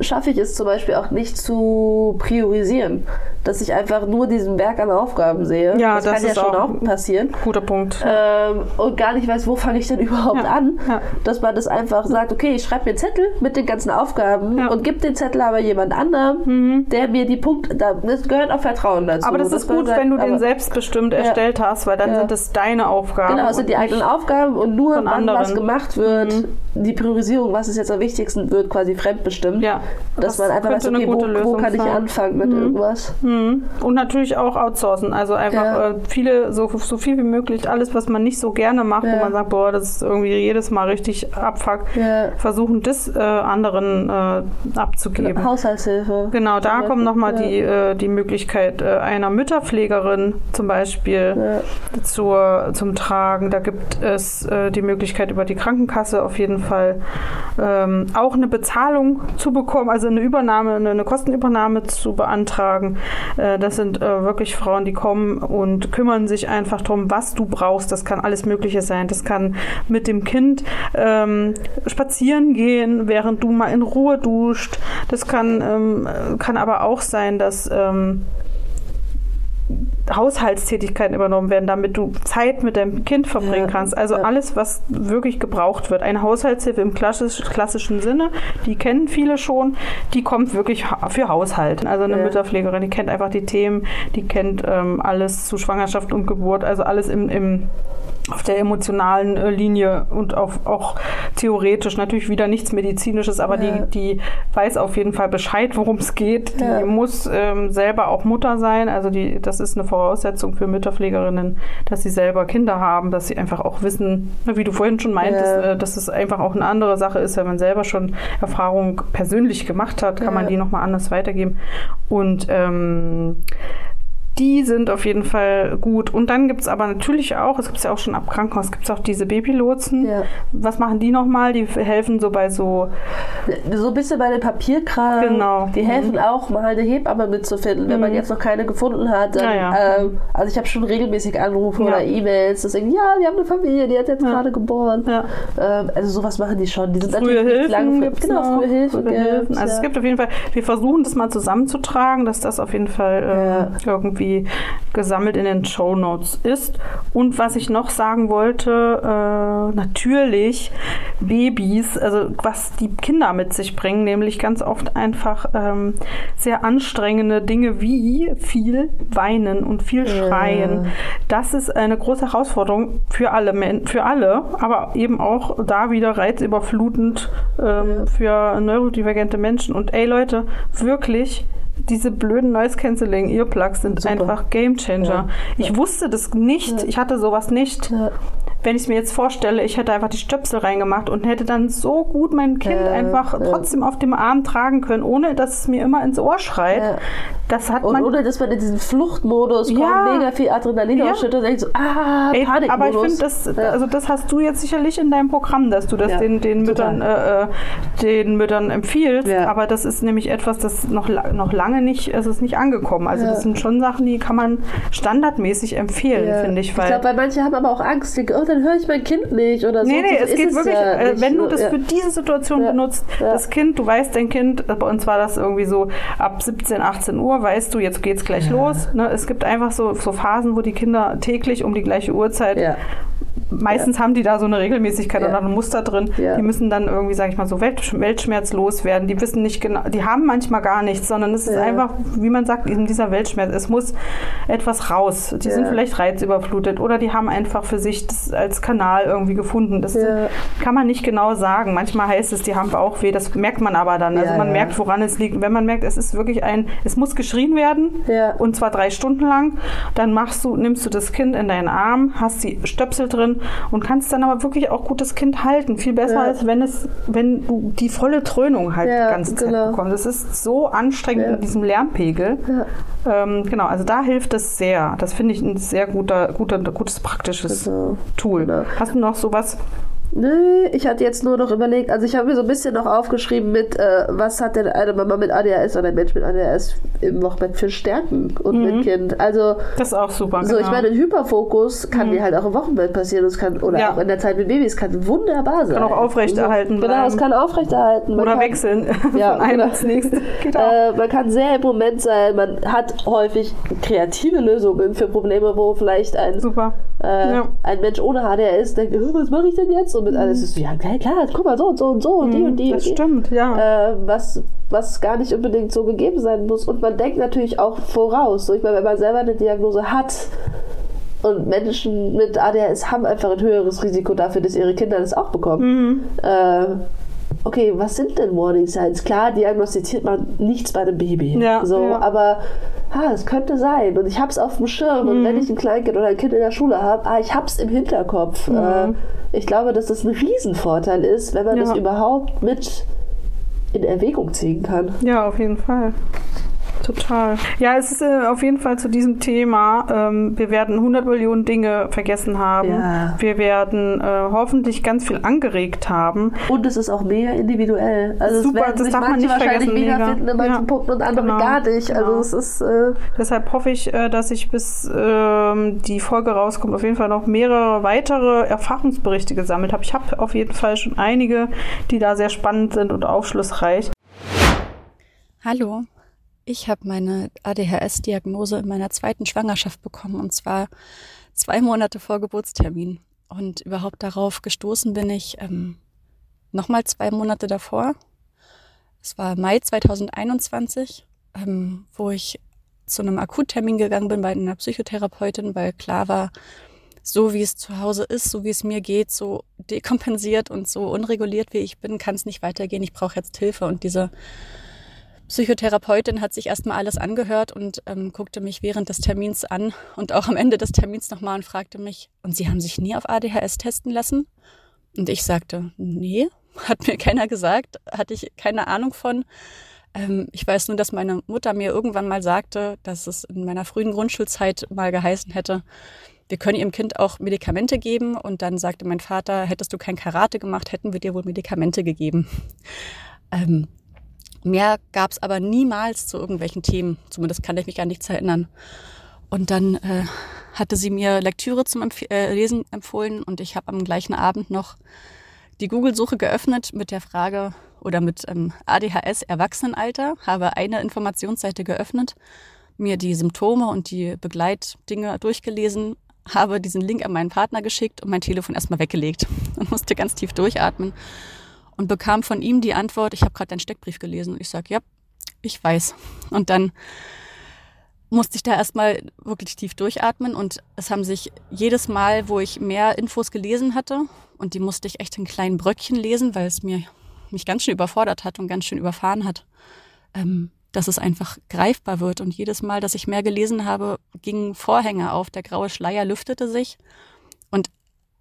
schaffe ich es zum Beispiel auch nicht zu priorisieren. dass ich einfach nur diesen Berg an Aufgaben sehe.
Ja,
das,
das
kann ja schon
auch
passieren.
Guter Punkt.
Ähm, und gar nicht weiß, wo fange ich denn überhaupt
Ja,
an.
ja.
Dass man das einfach sagt, okay, ich schreibe mir einen Zettel mit den ganzen Aufgaben
Ja. Mhm.
und gebe den Zettel aber jemand anderem, der mir die Punkte, da, das gehört auch Vertrauen dazu.
aber das ist gut,
sagt,
wenn du den selbstbestimmt erstellt hast, weil dann sind es deine Aufgaben.
Genau, es sind die eigenen Aufgaben und nur wann was
anderen. Mhm.
gemacht wird, die Priorisierung, was ist jetzt am wichtigsten, wird quasi fremdbestimmt.
Ja,
dass
das
man einfach weiß, okay, wo,
gute
wo
Lösung
kann ich
sein.
anfangen mit irgendwas.
Mhm. Und natürlich auch outsourcen. Also einfach
Ja.
äh, viele, so, so viel wie möglich, alles, was man nicht so gerne macht, wo
Ja.
man sagt, boah, das ist irgendwie jedes Mal richtig abfuck,
Ja.
versuchen das äh, anderen äh, abzugeben.
Haushaltshilfe.
Genau, da kommt nochmal die, äh, die Möglichkeit äh, einer Mütterpflegerin zum Beispiel zur, zum Tragen. Da gibt es äh, die Möglichkeit über die Krankenkasse auf jeden Fall ähm, auch eine Bezahlung zu bekommen, also eine Übernahme, eine, eine Kostenübernahme zu beantragen. Äh, das sind äh, wirklich Frauen, die kommen und kümmern sich einfach darum, was du brauchst. Das kann alles Mögliche sein. Das kann mit dem Kind ähm, spazieren gehen, während du mal in Ruhe duscht. Das kann, ähm, kann aber auch sein, dass ähm, Haushaltstätigkeiten übernommen werden, damit du Zeit mit deinem Kind verbringen
Ja,
kannst. Also
ja.
alles, was wirklich gebraucht wird. Eine Haushaltshilfe im klassisch, klassischen Sinne, die kennen viele schon, die kommt wirklich für Haushalt. Also eine
Ja.
Mütterpflegerin, die kennt einfach die Themen, die kennt ähm, alles zu Schwangerschaft und Geburt, also alles im, im auf der emotionalen äh, Linie und auf, auch theoretisch natürlich wieder nichts Medizinisches, aber
Ja.
die, die weiß auf jeden Fall Bescheid, worum es geht. Die
Ja.
muss ähm, selber auch Mutter sein. Also die, das ist eine Voraussetzung für Mütterpflegerinnen, dass sie selber Kinder haben, dass sie einfach auch wissen, ne, wie du vorhin schon meintest,
Ja.
äh, dass es einfach auch eine andere Sache ist, wenn man selber schon Erfahrung persönlich gemacht hat, kann man die nochmal anders weitergeben. Und ähm, die sind auf jeden Fall gut. Und dann gibt es aber natürlich auch, es gibt ja auch schon ab Krankenhaus, gibt es auch diese Babylotsen.
Ja.
Was machen die nochmal? Die helfen so bei so,
So ein bisschen bei den Papierkram.
Genau.
Die helfen auch, mal eine Hebamme mitzufinden, wenn man jetzt noch keine gefunden hat. Dann,
Ja, ja.
Ähm, also ich habe schon regelmäßig Anrufe oder E-Mails, dass sagen, ja, wir haben eine Familie, die hat jetzt gerade geboren. Ähm, also sowas machen die schon. Die sind
frühe
natürlich nicht
Hilfen gibt's
Genau, frühe Hilfen.
Frühe Hilfen. Also es gibt auf jeden Fall, wir versuchen das mal zusammenzutragen, dass das auf jeden Fall äh, irgendwie gesammelt in den Show Notes ist. Und was ich noch sagen wollte, äh, natürlich Babys, also was die Kinder mit sich bringen, nämlich ganz oft einfach ähm, sehr anstrengende Dinge wie viel weinen und viel schreien. Das ist eine große Herausforderung für alle, für alle, aber eben auch da wieder reizüberflutend ähm, für neurodivergente Menschen. Und ey Leute, wirklich, diese blöden Noise Cancelling Earplugs sind
Super.
einfach Game Changer.
Ja.
Ich wusste das nicht, ich hatte sowas nicht. Wenn ich mir jetzt vorstelle, ich hätte einfach die Stöpsel reingemacht und hätte dann so gut mein Kind
Ja,
einfach
ja.
trotzdem auf dem Arm tragen können, ohne dass es mir immer ins Ohr schreit.
Ja.
Das hat
Und
man
ohne dass man in diesen Fluchtmodus kommt, mega viel Adrenalin
Ja.
ausschüttet und denkt so, ah,
Ey,
Panikmodus.
aber ich finde, das, also das hast du jetzt sicherlich in deinem Programm, dass du das den, den. Müttern, äh, äh, den Müttern empfiehlst. Aber das ist nämlich etwas, das noch, noch lange nicht, es ist nicht angekommen. Also das sind schon Sachen, die kann man standardmäßig empfehlen, finde ich.
Ich
Weil
glaube, weil manche haben aber auch Angst, denken, oh, dann höre ich mein Kind nicht oder so.
Nee, nee,
So
es geht wirklich,
ja
äh, wenn du das
ja.
für diese Situation
Ja.
benutzt, das Kind, du weißt, dein Kind, bei uns war das irgendwie so ab 17, 18 Uhr, weißt du, jetzt geht's gleich los. Ne? Es gibt einfach so, so Phasen, wo die Kinder täglich um die gleiche Uhrzeit
Ja.
Meistens haben die da so eine Regelmäßigkeit
Ja.
oder ein Muster drin.
Ja.
Die müssen dann irgendwie, sag ich mal, so Welt, Weltschmerz loswerden. Die wissen nicht genau, die haben manchmal gar nichts, sondern es ist
Ja.
einfach, wie man sagt, in dieser Weltschmerz. Es muss etwas raus. Die
Ja.
sind vielleicht reizüberflutet oder die haben einfach für sich das als Kanal irgendwie gefunden. Das
Ja.
kann man nicht genau sagen. Manchmal heißt es, die haben Bauchweh. Das merkt man aber dann. Also
Ja,
man
ja.
merkt, woran es liegt. Wenn man merkt, es ist wirklich ein, es muss geschrien werden
Ja.
und zwar drei Stunden lang. Dann machst du, nimmst du das Kind in deinen Arm, hast die Stöpsel drin und kannst dann aber wirklich auch gut das Kind halten. Viel besser
Ja.
als wenn es, wenn du die volle Dröhnung halt
Ja,
die ganze Zeit
genau.
bekommst. Das ist so anstrengend
Ja.
in diesem Lärmpegel. Ähm, genau, also da hilft es sehr. Das finde ich ein sehr guter, guter, gutes praktisches
Genau.
Tool.
Genau.
Hast du noch sowas?
Nö, ich hatte jetzt nur noch überlegt, also ich habe mir so ein bisschen noch aufgeschrieben mit, äh, was hat denn eine Mama mit ADHS oder ein Mensch mit ADHS im Wochenbett für Stärken und mit Kind. Also
Das ist auch super.
so, ich
genau.
meine, ein Hyperfokus kann dir halt auch im Wochenbett passieren. Es kann, oder
Ja.
auch in der Zeit mit Babys kann wunderbar sein.
auch aufrechterhalten
So, Genau, es kann aufrechterhalten. Man
Oder
kann,
wechseln
Ja,
von einem
genau.
ins nächste. Geht auch.
Äh, man kann sehr im Moment sein, man hat häufig kreative Lösungen für Probleme, wo vielleicht ein, äh,
Ja.
ein Mensch ohne HDRS denkt, "Äh, was mache ich denn jetzt? Und mit alles ist so, ja klar, klar, guck mal so und so und so und die und die.
Mhm, Das
und die.
stimmt, ja.
Äh, was, was gar nicht unbedingt so gegeben sein muss. Und man denkt natürlich auch voraus. So, ich meine, wenn man selber eine Diagnose hat und Menschen mit ADHS haben einfach ein höheres Risiko dafür, dass ihre Kinder das auch bekommen.
Mhm.
Äh, okay, was sind denn Warning Signs? Klar, diagnostiziert man nichts bei einem Baby.
Ja,
so,
ja.
aber ha, es könnte sein. Und ich habe es auf dem Schirm.
Mhm.
Und wenn ich ein Kleinkind oder ein Kind in der Schule habe, ah, ich habe es im Hinterkopf. Äh, ich glaube, dass das ein Riesenvorteil ist, wenn man
Ja.
das überhaupt mit in Erwägung ziehen kann.
Ja, auf jeden Fall. Total. Ja, es ist äh, auf jeden Fall zu diesem Thema. Ähm, wir werden 100 Millionen Dinge vergessen haben.
Ja.
Wir werden äh, hoffentlich ganz viel angeregt haben.
Und es ist auch mega individuell. Also
Super, das
sich
darf man nicht vergessen,
mega
mega.
finden in manchen
Ja.
Punkten und andere
Genau.
gar nicht. Also
Genau.
es ist äh,
Deshalb hoffe ich, äh, dass ich bis ähm, die Folge rauskommt, auf jeden Fall noch mehrere weitere Erfahrungsberichte gesammelt habe. Ich habe auf jeden Fall schon einige, die da sehr spannend sind und aufschlussreich.
Hallo, ich habe meine ADHS-Diagnose in meiner zweiten Schwangerschaft bekommen und zwar zwei Monate vor Geburtstermin. Und überhaupt darauf gestoßen bin ich ähm, nochmal zwei Monate davor. Es war Mai 2021, ähm, wo ich zu einem Akuttermin gegangen bin bei einer Psychotherapeutin, weil klar war, so wie es zu Hause ist, so wie es mir geht, so dekompensiert und so unreguliert wie ich bin, kann es nicht weitergehen. Ich brauche jetzt Hilfe. Und diese Psychotherapeutin hat sich erstmal alles angehört und ähm, guckte mich während des Termins an und auch am Ende des Termins nochmal und fragte mich, und Sie haben sich nie auf ADHS testen lassen? Und ich sagte, nee, hat mir keiner gesagt, hatte ich keine Ahnung von. Ähm, ich weiß nur, dass meine Mutter mir irgendwann mal sagte, dass es in meiner frühen Grundschulzeit mal geheißen hätte, wir können ihrem Kind auch Medikamente geben. Und dann sagte mein Vater, hättest du kein Karate gemacht, hätten wir dir wohl Medikamente gegeben. Ähm, Mehr gab es aber niemals zu irgendwelchen Themen. Zumindest kann ich mich an nichts erinnern. Und dann äh, hatte sie mir Lektüre zum Empf äh, Lesen empfohlen und ich habe am gleichen Abend noch die Google-Suche geöffnet mit der Frage oder mit ähm, ADHS Erwachsenenalter, habe eine Informationsseite geöffnet, mir die Symptome und die Begleitdinge durchgelesen, habe diesen Link an meinen Partner geschickt und mein Telefon erstmal weggelegt und musste ganz tief durchatmen und bekam von ihm die Antwort, ich habe gerade deinen Steckbrief gelesen. Und ich sage, ja, ich weiß. Und dann musste ich da erstmal wirklich tief durchatmen und es haben sich jedes Mal, wo ich mehr Infos gelesen hatte, und die musste ich echt in kleinen Bröckchen lesen, weil es mir mich ganz schön überfordert hat und ganz schön überfahren hat, ähm, dass es einfach greifbar wird. Und jedes Mal, dass ich mehr gelesen habe, gingen Vorhänge auf, der graue Schleier lüftete sich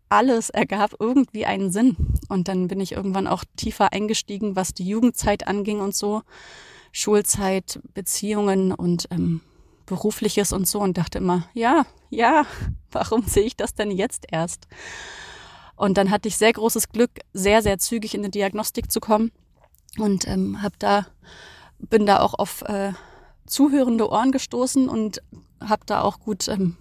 alles ergab irgendwie einen Sinn. Und dann bin ich irgendwann auch tiefer eingestiegen, was die Jugendzeit anging und so. Schulzeit, Beziehungen und ähm, berufliches und so und dachte immer, ja, ja, warum sehe ich das denn jetzt erst? Und dann hatte ich sehr großes Glück, sehr, sehr zügig in die Diagnostik zu kommen und ähm, habe da, bin da auch auf äh, zuhörende Ohren gestoßen und habe da auch gut ähm,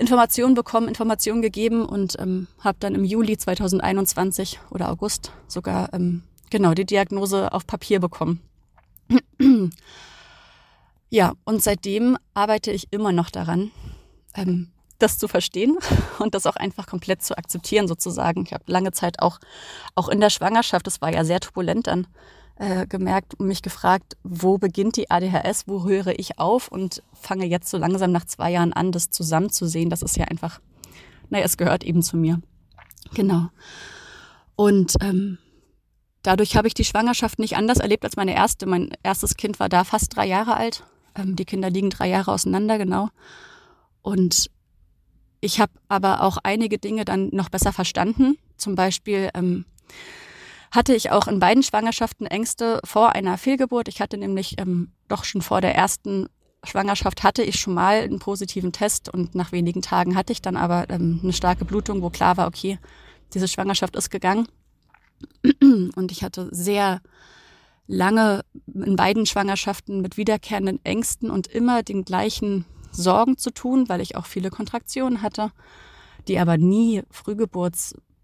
Informationen bekommen, Informationen gegeben und ähm, habe dann im Juli 2021 oder August sogar ähm, genau die Diagnose auf Papier bekommen. ja, und seitdem arbeite ich immer noch daran, ähm, das zu verstehen und das auch einfach komplett zu akzeptieren sozusagen. Ich habe lange Zeit auch, auch in der Schwangerschaft, das war ja sehr turbulent dann, äh, gemerkt und mich gefragt, wo beginnt die ADHS, wo höre ich auf und fange jetzt so langsam nach zwei Jahren an, das zusammenzusehen. Das ist ja einfach, naja, es gehört eben zu mir. Genau. Und ähm, dadurch habe ich die Schwangerschaft nicht anders erlebt als meine erste. Mein erstes Kind war da fast drei Jahre alt. Ähm, die Kinder liegen drei Jahre auseinander, genau. Und ich habe aber auch einige Dinge dann noch besser verstanden. Zum Beispiel ähm, hatte ich auch in beiden Schwangerschaften Ängste vor einer Fehlgeburt. Ich hatte nämlich ähm, doch schon vor der ersten Schwangerschaft hatte ich schon mal einen positiven Test und nach wenigen Tagen hatte ich dann aber ähm, eine starke Blutung, wo klar war, okay, diese Schwangerschaft ist gegangen. Und ich hatte sehr lange in beiden Schwangerschaften mit wiederkehrenden Ängsten und immer den gleichen Sorgen zu tun, weil ich auch viele Kontraktionen hatte, die aber nie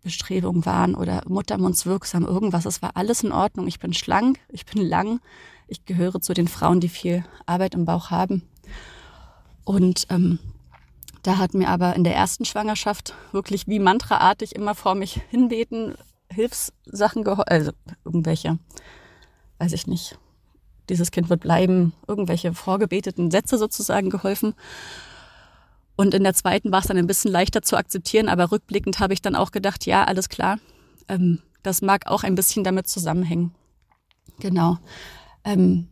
Frühgeburtsbestrebungen waren oder muttermundswirksam irgendwas. Es war alles in Ordnung. Ich bin schlank, ich bin lang. Ich gehöre zu den Frauen, die viel Arbeit im Bauch haben. Und ähm, da hat mir aber in der ersten Schwangerschaft wirklich wie mantraartig immer vor mich hinbeten, Hilfssachen geholfen, also irgendwelche, weiß ich nicht, dieses Kind wird bleiben, irgendwelche vorgebeteten Sätze sozusagen geholfen. Und in der zweiten war es dann ein bisschen leichter zu akzeptieren, aber rückblickend habe ich dann auch gedacht, ja, alles klar, ähm, das mag auch ein bisschen damit zusammenhängen. Genau. Ähm,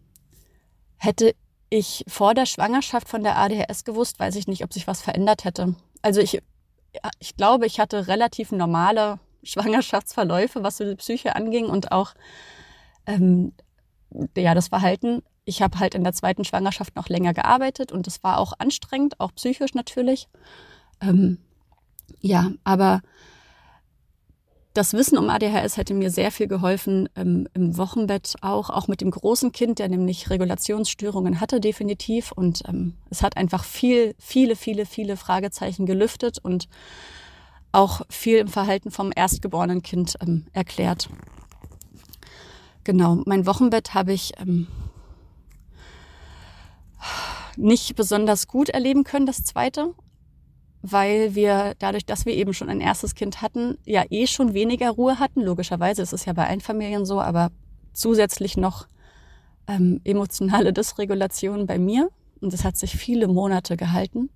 hätte ich vor der Schwangerschaft von der ADHS gewusst, weiß ich nicht, ob sich was verändert hätte. Also ich, ich glaube, ich hatte relativ normale Schwangerschaftsverläufe, was so die Psyche anging und auch ähm, ja, das Verhalten. Ich habe halt in der zweiten Schwangerschaft noch länger gearbeitet und das war auch anstrengend, auch psychisch natürlich. Ähm, ja, aber das Wissen um ADHS hätte mir sehr viel geholfen ähm, im Wochenbett auch, auch mit dem großen Kind, der nämlich Regulationsstörungen hatte definitiv. Und ähm, es hat einfach viel, viele, viele, viele Fragezeichen gelüftet und auch viel im Verhalten vom erstgeborenen Kind ähm, erklärt. Genau, mein Wochenbett habe ich ähm, nicht besonders gut erleben können, das zweite weil wir dadurch, dass wir eben schon ein erstes Kind hatten, ja eh schon weniger Ruhe hatten. Logischerweise ist es ja bei Einfamilien so, aber zusätzlich noch ähm, emotionale Dysregulation bei mir. Und das hat sich viele Monate gehalten.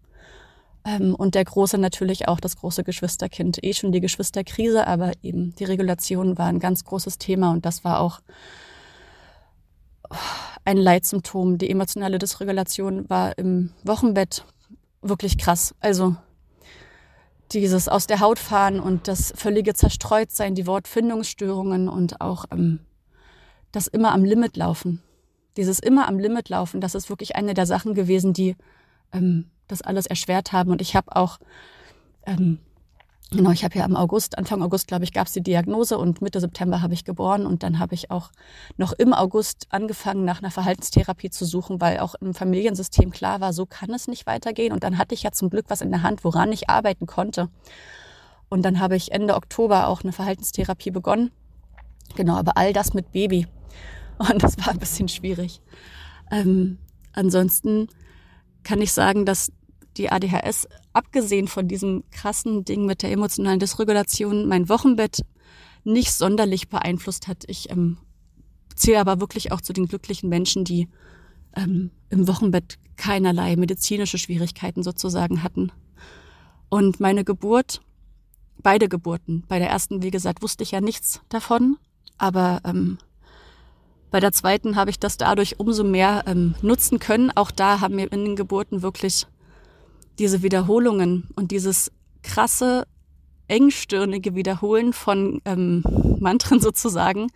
Ähm, und der Große natürlich auch das große Geschwisterkind. Eh schon die Geschwisterkrise, aber eben die Regulation war ein ganz großes Thema und das war auch ein Leitsymptom. Die emotionale Dysregulation war im Wochenbett wirklich krass. Also dieses aus der Haut fahren und das völlige Zerstreutsein, die Wortfindungsstörungen und auch ähm, das immer am Limit laufen. Dieses immer am Limit laufen, das ist wirklich eine der Sachen gewesen, die ähm, das alles erschwert haben. Und ich habe auch ähm, Genau, ich habe ja im August, Anfang August, glaube ich, gab es die Diagnose und Mitte September habe ich geboren und dann habe ich auch noch im August angefangen, nach einer Verhaltenstherapie zu suchen, weil auch im Familiensystem klar war, so kann es nicht weitergehen. Und dann hatte ich ja zum Glück was in der Hand, woran ich arbeiten konnte. Und dann habe ich Ende Oktober auch eine Verhaltenstherapie begonnen. Genau, aber all das mit Baby. Und das war ein bisschen schwierig. Ähm, ansonsten kann ich sagen, dass die ADHS, abgesehen von diesem krassen Ding mit der emotionalen Dysregulation, mein Wochenbett nicht sonderlich beeinflusst hat. Ich ähm, zähle aber wirklich auch zu den glücklichen Menschen, die ähm, im Wochenbett keinerlei medizinische Schwierigkeiten sozusagen hatten. Und meine Geburt, beide Geburten, bei der ersten, wie gesagt, wusste ich ja nichts davon, aber ähm, bei der zweiten habe ich das dadurch umso mehr ähm, nutzen können. Auch da haben mir in den Geburten wirklich diese Wiederholungen und dieses krasse, engstirnige Wiederholen von ähm, Mantren sozusagen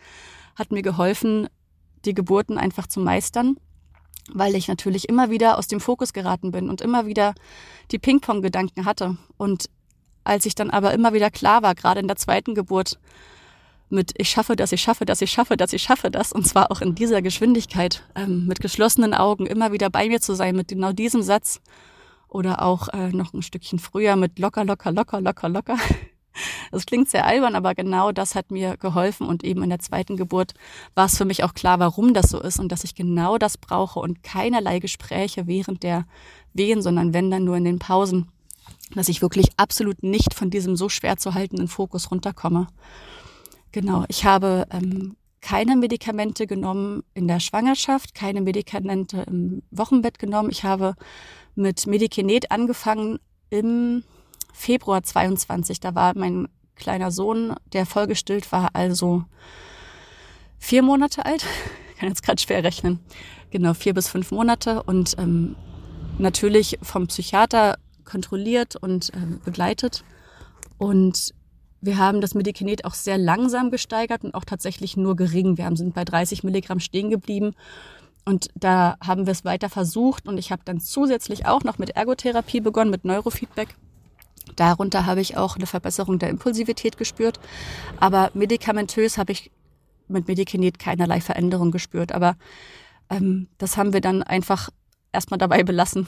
hat mir geholfen, die Geburten einfach zu meistern, weil ich natürlich immer wieder aus dem Fokus geraten bin und immer wieder die Ping-Pong-Gedanken hatte. Und als ich dann aber immer wieder klar war, gerade in der zweiten Geburt, mit ich schaffe das, ich schaffe das, ich schaffe das, ich schaffe das, und zwar auch in dieser Geschwindigkeit, ähm, mit geschlossenen Augen immer wieder bei mir zu sein, mit genau diesem Satz oder auch äh, noch ein Stückchen früher mit locker, locker, locker, locker, locker. Das klingt sehr albern, aber genau das hat mir geholfen und eben in der zweiten Geburt war es für mich auch klar, warum das so ist und dass ich genau das brauche und keinerlei Gespräche während der Wehen, sondern wenn dann nur in den Pausen, dass ich wirklich absolut nicht von diesem so schwer zu haltenden Fokus runterkomme. Genau, ich habe ähm, keine Medikamente genommen in der Schwangerschaft, keine Medikamente im Wochenbett genommen. Ich habe mit Medikinet angefangen im Februar 22. Da war mein kleiner Sohn, der vollgestillt war, also vier Monate alt. Ich kann jetzt gerade schwer rechnen. Genau, vier bis fünf Monate und ähm, natürlich vom Psychiater kontrolliert und ähm, begleitet. Und wir haben das Medikinet auch sehr langsam gesteigert und auch tatsächlich nur gering. Wir sind bei 30 Milligramm stehen geblieben und da haben wir es weiter versucht und ich habe dann zusätzlich auch noch mit Ergotherapie begonnen, mit Neurofeedback. Darunter habe ich auch eine Verbesserung der Impulsivität gespürt. Aber medikamentös habe ich mit Medikinet keinerlei Veränderung gespürt. Aber ähm, das haben wir dann einfach erstmal dabei belassen.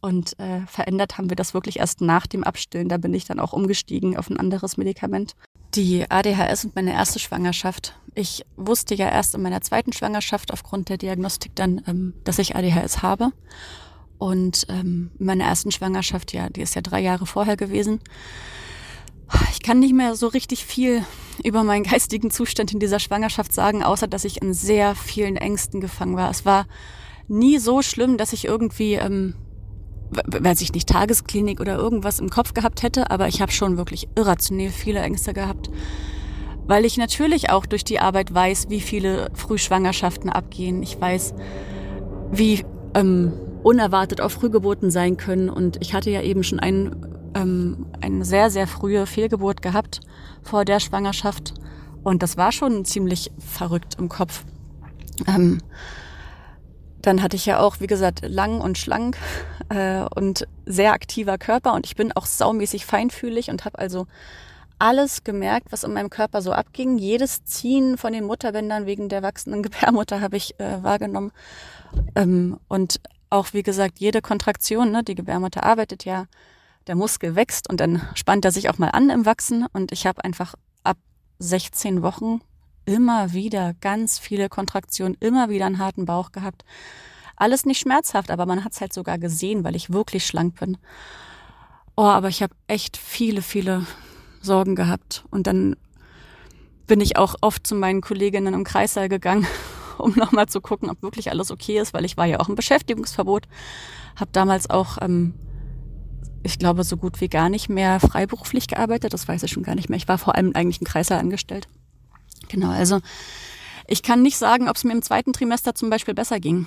Und äh, verändert haben wir das wirklich erst nach dem Abstillen. Da bin ich dann auch umgestiegen auf ein anderes Medikament. Die ADHS und meine erste Schwangerschaft. Ich wusste ja erst in meiner zweiten Schwangerschaft aufgrund der Diagnostik dann, ähm, dass ich ADHS habe. Und ähm, meine ersten Schwangerschaft, ja, die ist ja drei Jahre vorher gewesen. Ich kann nicht mehr so richtig viel über meinen geistigen Zustand in dieser Schwangerschaft sagen, außer dass ich in sehr vielen Ängsten gefangen war. Es war nie so schlimm, dass ich irgendwie, ähm, weiß ich nicht, Tagesklinik oder irgendwas im Kopf gehabt hätte, aber ich habe schon wirklich irrationell viele Ängste gehabt. Weil ich natürlich auch durch die Arbeit weiß, wie viele Frühschwangerschaften abgehen. Ich weiß, wie ähm, unerwartet auf Frühgeburten sein können. Und ich hatte ja eben schon ein, ähm, eine sehr, sehr frühe Fehlgeburt gehabt vor der Schwangerschaft. Und das war schon ziemlich verrückt im Kopf. Ähm, dann hatte ich ja auch, wie gesagt, lang und schlank äh, und sehr aktiver Körper und ich bin auch saumäßig feinfühlig und habe also alles gemerkt, was in meinem Körper so abging. Jedes Ziehen von den Mutterbändern wegen der wachsenden Gebärmutter habe ich äh, wahrgenommen. Ähm, und auch, wie gesagt, jede Kontraktion, ne, die Gebärmutter arbeitet ja, der Muskel wächst und dann spannt er sich auch mal an im Wachsen. Und ich habe einfach ab 16 Wochen immer wieder ganz viele Kontraktionen, immer wieder einen harten Bauch gehabt. Alles nicht schmerzhaft, aber man hat es halt sogar gesehen, weil ich wirklich schlank bin. Oh, aber ich habe echt viele, viele Sorgen gehabt. Und dann bin ich auch oft zu meinen Kolleginnen im Kreissaal gegangen um nochmal zu gucken, ob wirklich alles okay ist, weil ich war ja auch im Beschäftigungsverbot, habe damals auch, ähm, ich glaube, so gut wie gar nicht mehr freiberuflich gearbeitet, das weiß ich schon gar nicht mehr. Ich war vor allem eigentlich ein Kreiser angestellt. Genau, also ich kann nicht sagen, ob es mir im zweiten Trimester zum Beispiel besser ging.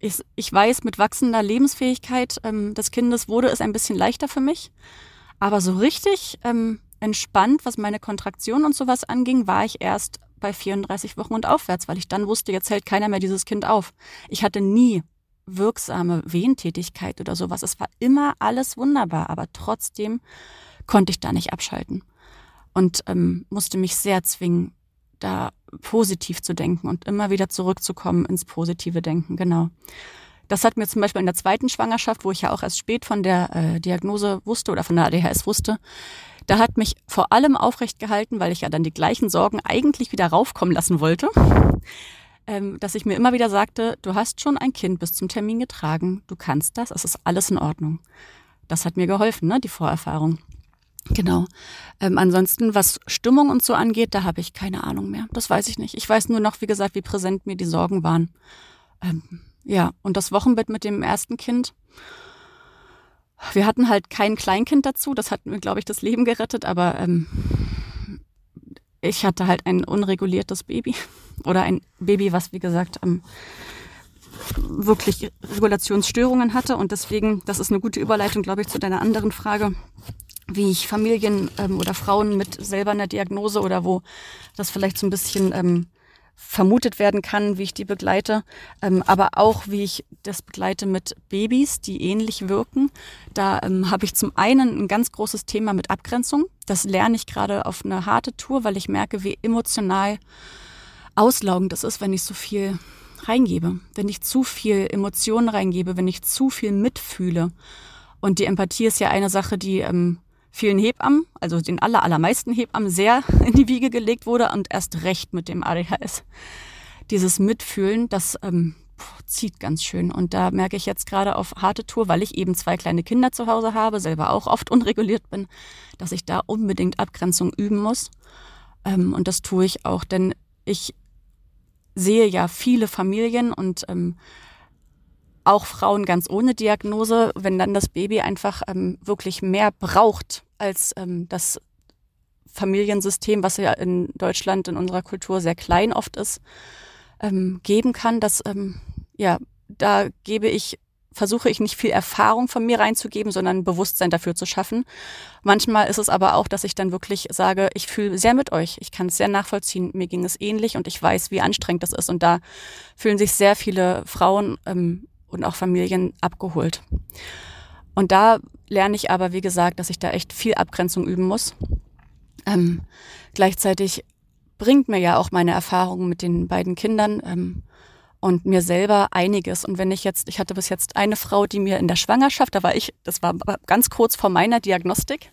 Ich, ich weiß, mit wachsender Lebensfähigkeit ähm, des Kindes wurde es ein bisschen leichter für mich. Aber so richtig ähm, entspannt, was meine Kontraktion und sowas anging, war ich erst bei 34 Wochen und aufwärts, weil ich dann wusste, jetzt hält keiner mehr dieses Kind auf. Ich hatte nie wirksame Wehentätigkeit oder sowas. Es war immer alles wunderbar, aber trotzdem konnte ich da nicht abschalten und ähm, musste mich sehr zwingen, da positiv zu denken und immer wieder zurückzukommen ins positive Denken. Genau. Das hat mir zum Beispiel in der zweiten Schwangerschaft, wo ich ja auch erst spät von der äh, Diagnose wusste oder von der ADHS wusste, da hat mich vor allem aufrecht gehalten, weil ich ja dann die gleichen Sorgen eigentlich wieder raufkommen lassen wollte, ähm, dass ich mir immer wieder sagte, du hast schon ein Kind bis zum Termin getragen, du kannst das, es ist alles in Ordnung. Das hat mir geholfen, ne, die Vorerfahrung. Genau. Ähm, ansonsten, was Stimmung und so angeht, da habe ich keine Ahnung mehr. Das weiß ich nicht. Ich weiß nur noch, wie gesagt, wie präsent mir die Sorgen waren. Ähm, ja, und das Wochenbett mit dem ersten Kind. Wir hatten halt kein Kleinkind dazu, das hat mir, glaube ich, das Leben gerettet, aber ähm, ich hatte halt ein unreguliertes Baby oder ein Baby, was, wie gesagt, ähm, wirklich Regulationsstörungen hatte. Und deswegen, das ist eine gute Überleitung, glaube ich, zu deiner anderen Frage, wie ich Familien ähm, oder Frauen mit selber einer Diagnose oder wo das vielleicht so ein bisschen ähm, vermutet werden kann, wie ich die begleite, ähm, aber auch wie ich das begleite mit Babys, die ähnlich wirken. Da ähm, habe ich zum einen ein ganz großes Thema mit Abgrenzung. Das lerne ich gerade auf eine harte Tour, weil ich merke, wie emotional auslaugend das ist, wenn ich so viel reingebe, wenn ich zu viel Emotionen reingebe, wenn ich zu viel mitfühle. Und die Empathie ist ja eine Sache, die ähm, vielen Hebammen, also den aller, allermeisten Hebammen, sehr in die Wiege gelegt wurde und erst recht mit dem ADHS. Dieses Mitfühlen, das ähm, zieht ganz schön. Und da merke ich jetzt gerade auf harte Tour, weil ich eben zwei kleine Kinder zu Hause habe, selber auch oft unreguliert bin, dass ich da unbedingt Abgrenzung üben muss. Ähm, und das tue ich auch, denn ich sehe ja viele Familien und ähm, auch Frauen ganz ohne Diagnose, wenn dann das Baby einfach ähm, wirklich mehr braucht als ähm, das Familiensystem, was ja in Deutschland in unserer Kultur sehr klein oft ist, ähm, geben kann. Dass, ähm, ja, da gebe ich, versuche ich nicht viel Erfahrung von mir reinzugeben, sondern Bewusstsein dafür zu schaffen. Manchmal ist es aber auch, dass ich dann wirklich sage, ich fühle sehr mit euch. Ich kann es sehr nachvollziehen. Mir ging es ähnlich und ich weiß, wie anstrengend das ist. Und da fühlen sich sehr viele Frauen ähm, und auch Familien abgeholt. Und da lerne ich aber, wie gesagt, dass ich da echt viel Abgrenzung üben muss. Ähm, gleichzeitig bringt mir ja auch meine Erfahrungen mit den beiden Kindern ähm, und mir selber einiges. Und wenn ich jetzt, ich hatte bis jetzt eine Frau, die mir in der Schwangerschaft, da war ich, das war ganz kurz vor meiner Diagnostik,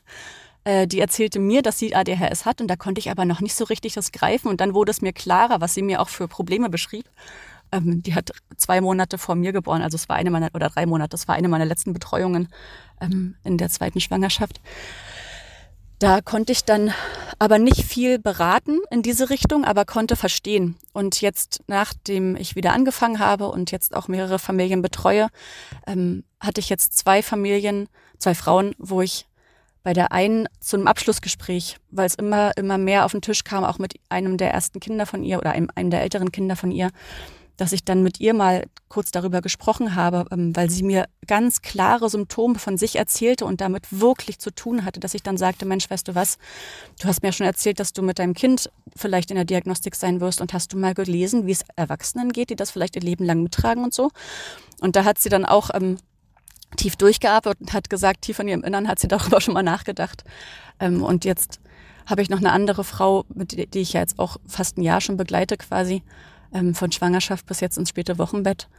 äh, die erzählte mir, dass sie ADHS hat und da konnte ich aber noch nicht so richtig das greifen und dann wurde es mir klarer, was sie mir auch für Probleme beschrieb. Ähm, die hat zwei Monate vor mir geboren, also es war eine meiner, oder drei Monate, das war eine meiner letzten Betreuungen ähm, in der zweiten Schwangerschaft. Da konnte ich dann aber nicht viel beraten in diese Richtung, aber konnte verstehen. Und jetzt, nachdem ich wieder angefangen habe und jetzt auch mehrere Familien betreue, ähm, hatte ich jetzt zwei Familien, zwei Frauen, wo ich bei der einen zu einem Abschlussgespräch, weil es immer, immer mehr auf den Tisch kam, auch mit einem der ersten Kinder von ihr oder einem, einem der älteren Kinder von ihr, dass ich dann mit ihr mal kurz darüber gesprochen habe, ähm, weil sie mir ganz klare Symptome von sich erzählte und damit wirklich zu tun hatte, dass ich dann sagte, Mensch, weißt du was, du hast mir schon erzählt, dass du mit deinem Kind vielleicht in der Diagnostik sein wirst und hast du mal gelesen, wie es Erwachsenen geht, die das vielleicht ihr Leben lang mittragen und so. Und da hat sie dann auch ähm, tief durchgearbeitet und hat gesagt, tief in ihrem Innern hat sie darüber schon mal nachgedacht. Ähm, und jetzt habe ich noch eine andere Frau, die ich ja jetzt auch fast ein Jahr schon begleite quasi, ähm, von Schwangerschaft bis jetzt ins späte Wochenbett,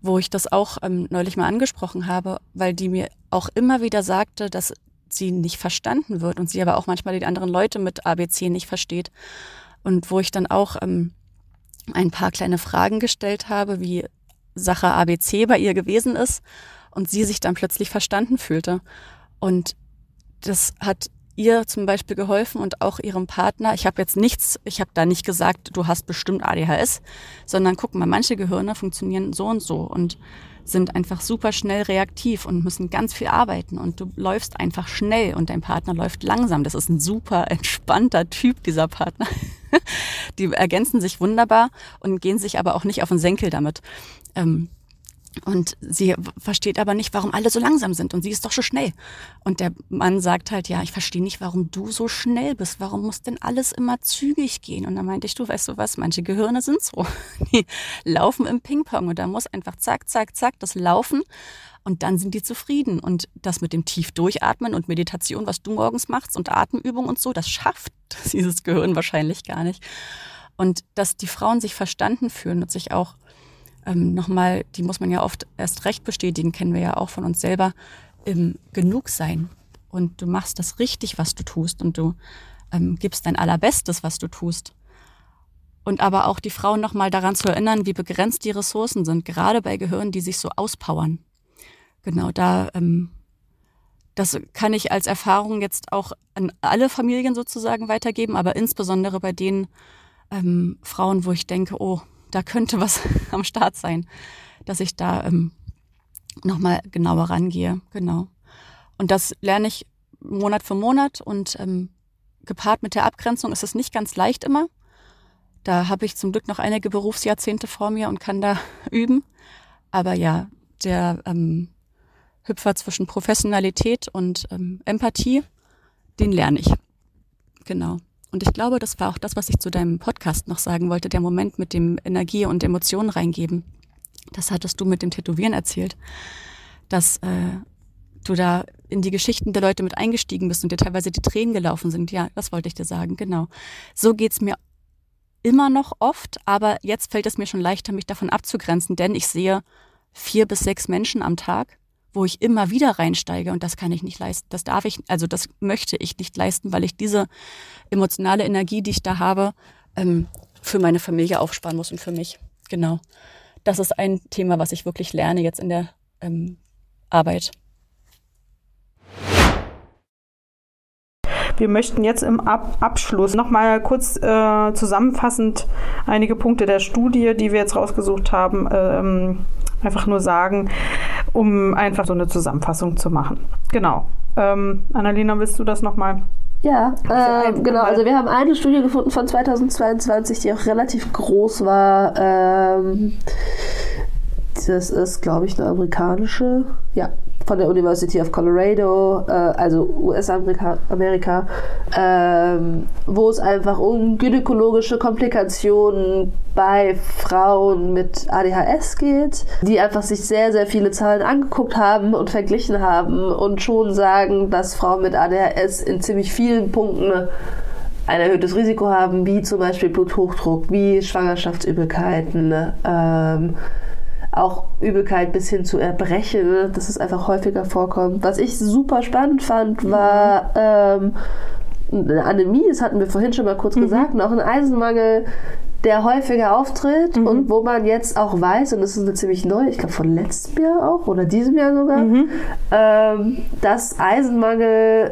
wo ich das auch ähm, neulich mal angesprochen habe, weil die mir auch immer wieder sagte, dass sie nicht verstanden wird und sie aber auch manchmal die anderen Leute mit ABC nicht versteht. Und wo ich dann auch ähm, ein paar kleine Fragen gestellt habe, wie Sache ABC bei ihr gewesen ist und sie sich dann plötzlich verstanden fühlte. Und das hat ihr zum Beispiel geholfen und auch ihrem Partner. Ich habe jetzt nichts, ich habe da nicht gesagt, du hast bestimmt ADHS, sondern guck mal, manche Gehirne funktionieren so und so und sind einfach super schnell reaktiv und müssen ganz viel arbeiten und du läufst einfach schnell und dein Partner läuft langsam. Das ist ein super entspannter Typ, dieser Partner. Die ergänzen sich wunderbar und gehen sich aber auch nicht auf den Senkel damit. Ähm, und sie versteht aber nicht, warum alle so langsam sind. Und sie ist doch so schnell. Und der Mann sagt halt, ja, ich verstehe nicht, warum du so schnell bist. Warum muss denn alles immer zügig gehen? Und dann meinte ich, du weißt du was, manche Gehirne sind so. Die laufen im Ping-Pong und da muss einfach zack, zack, zack, das laufen. Und dann sind die zufrieden. Und das mit dem tief durchatmen und Meditation, was du morgens machst und Atemübung und so, das schafft dieses Gehirn wahrscheinlich gar nicht. Und dass die Frauen sich verstanden fühlen und sich auch ähm, nochmal, die muss man ja oft erst recht bestätigen, kennen wir ja auch von uns selber, im Genugsein. Und du machst das richtig, was du tust und du ähm, gibst dein Allerbestes, was du tust. Und aber auch die Frauen nochmal daran zu erinnern, wie begrenzt die Ressourcen sind, gerade bei Gehirnen, die sich so auspowern. Genau, da, ähm, das kann ich als Erfahrung jetzt auch an alle Familien sozusagen weitergeben, aber insbesondere bei den ähm, Frauen, wo ich denke, oh, da könnte was am Start sein, dass ich da ähm, nochmal genauer rangehe. Genau. Und das lerne ich Monat für Monat und ähm, gepaart mit der Abgrenzung ist es nicht ganz leicht immer. Da habe ich zum Glück noch einige Berufsjahrzehnte vor mir und kann da üben. Aber ja, der ähm, Hüpfer zwischen Professionalität und ähm, Empathie, den lerne ich. Genau. Und ich glaube, das war auch das, was ich zu deinem Podcast noch sagen wollte, der Moment mit dem Energie und Emotionen reingeben. Das hattest du mit dem Tätowieren erzählt, dass äh, du da in die Geschichten der Leute mit eingestiegen bist und dir teilweise die Tränen gelaufen sind. Ja, das wollte ich dir sagen, genau. So geht's mir immer noch oft, aber jetzt fällt es mir schon leichter, mich davon abzugrenzen, denn ich sehe vier bis sechs Menschen am Tag wo ich immer wieder reinsteige und das kann ich nicht leisten. Das darf ich, also das möchte ich nicht leisten, weil ich diese emotionale Energie, die ich da habe, ähm, für meine Familie aufsparen muss und für mich. Genau. Das ist ein Thema, was ich wirklich lerne jetzt in der ähm, Arbeit.
Wir möchten jetzt im Ab Abschluss nochmal kurz äh, zusammenfassend einige Punkte der Studie, die wir jetzt rausgesucht haben, ähm, einfach nur sagen, um einfach so eine Zusammenfassung zu machen. Genau. Ähm, Annalena, willst du das nochmal?
Ja, äh, genau. Also wir haben eine Studie gefunden von 2022, die auch relativ groß war. Ähm, das ist, glaube ich, eine amerikanische. Ja, von der University of Colorado, äh, also US-Amerika, Amerika, ähm, wo es einfach um gynäkologische Komplikationen bei Frauen mit ADHS geht, die einfach sich sehr, sehr viele Zahlen angeguckt haben und verglichen haben und schon sagen, dass Frauen mit ADHS in ziemlich vielen Punkten ein erhöhtes Risiko haben, wie zum Beispiel Bluthochdruck, wie Schwangerschaftsübelkeiten, ähm, auch Übelkeit bis hin zu Erbrechen, dass es einfach häufiger vorkommt. Was ich super spannend fand, war ähm, eine Anämie, das hatten wir vorhin schon mal kurz mhm. gesagt, und auch ein Eisenmangel, der häufiger auftritt mhm. und wo man jetzt auch weiß, und das ist eine ziemlich neu, ich glaube von letztem Jahr auch oder diesem Jahr sogar, mhm. ähm, dass Eisenmangel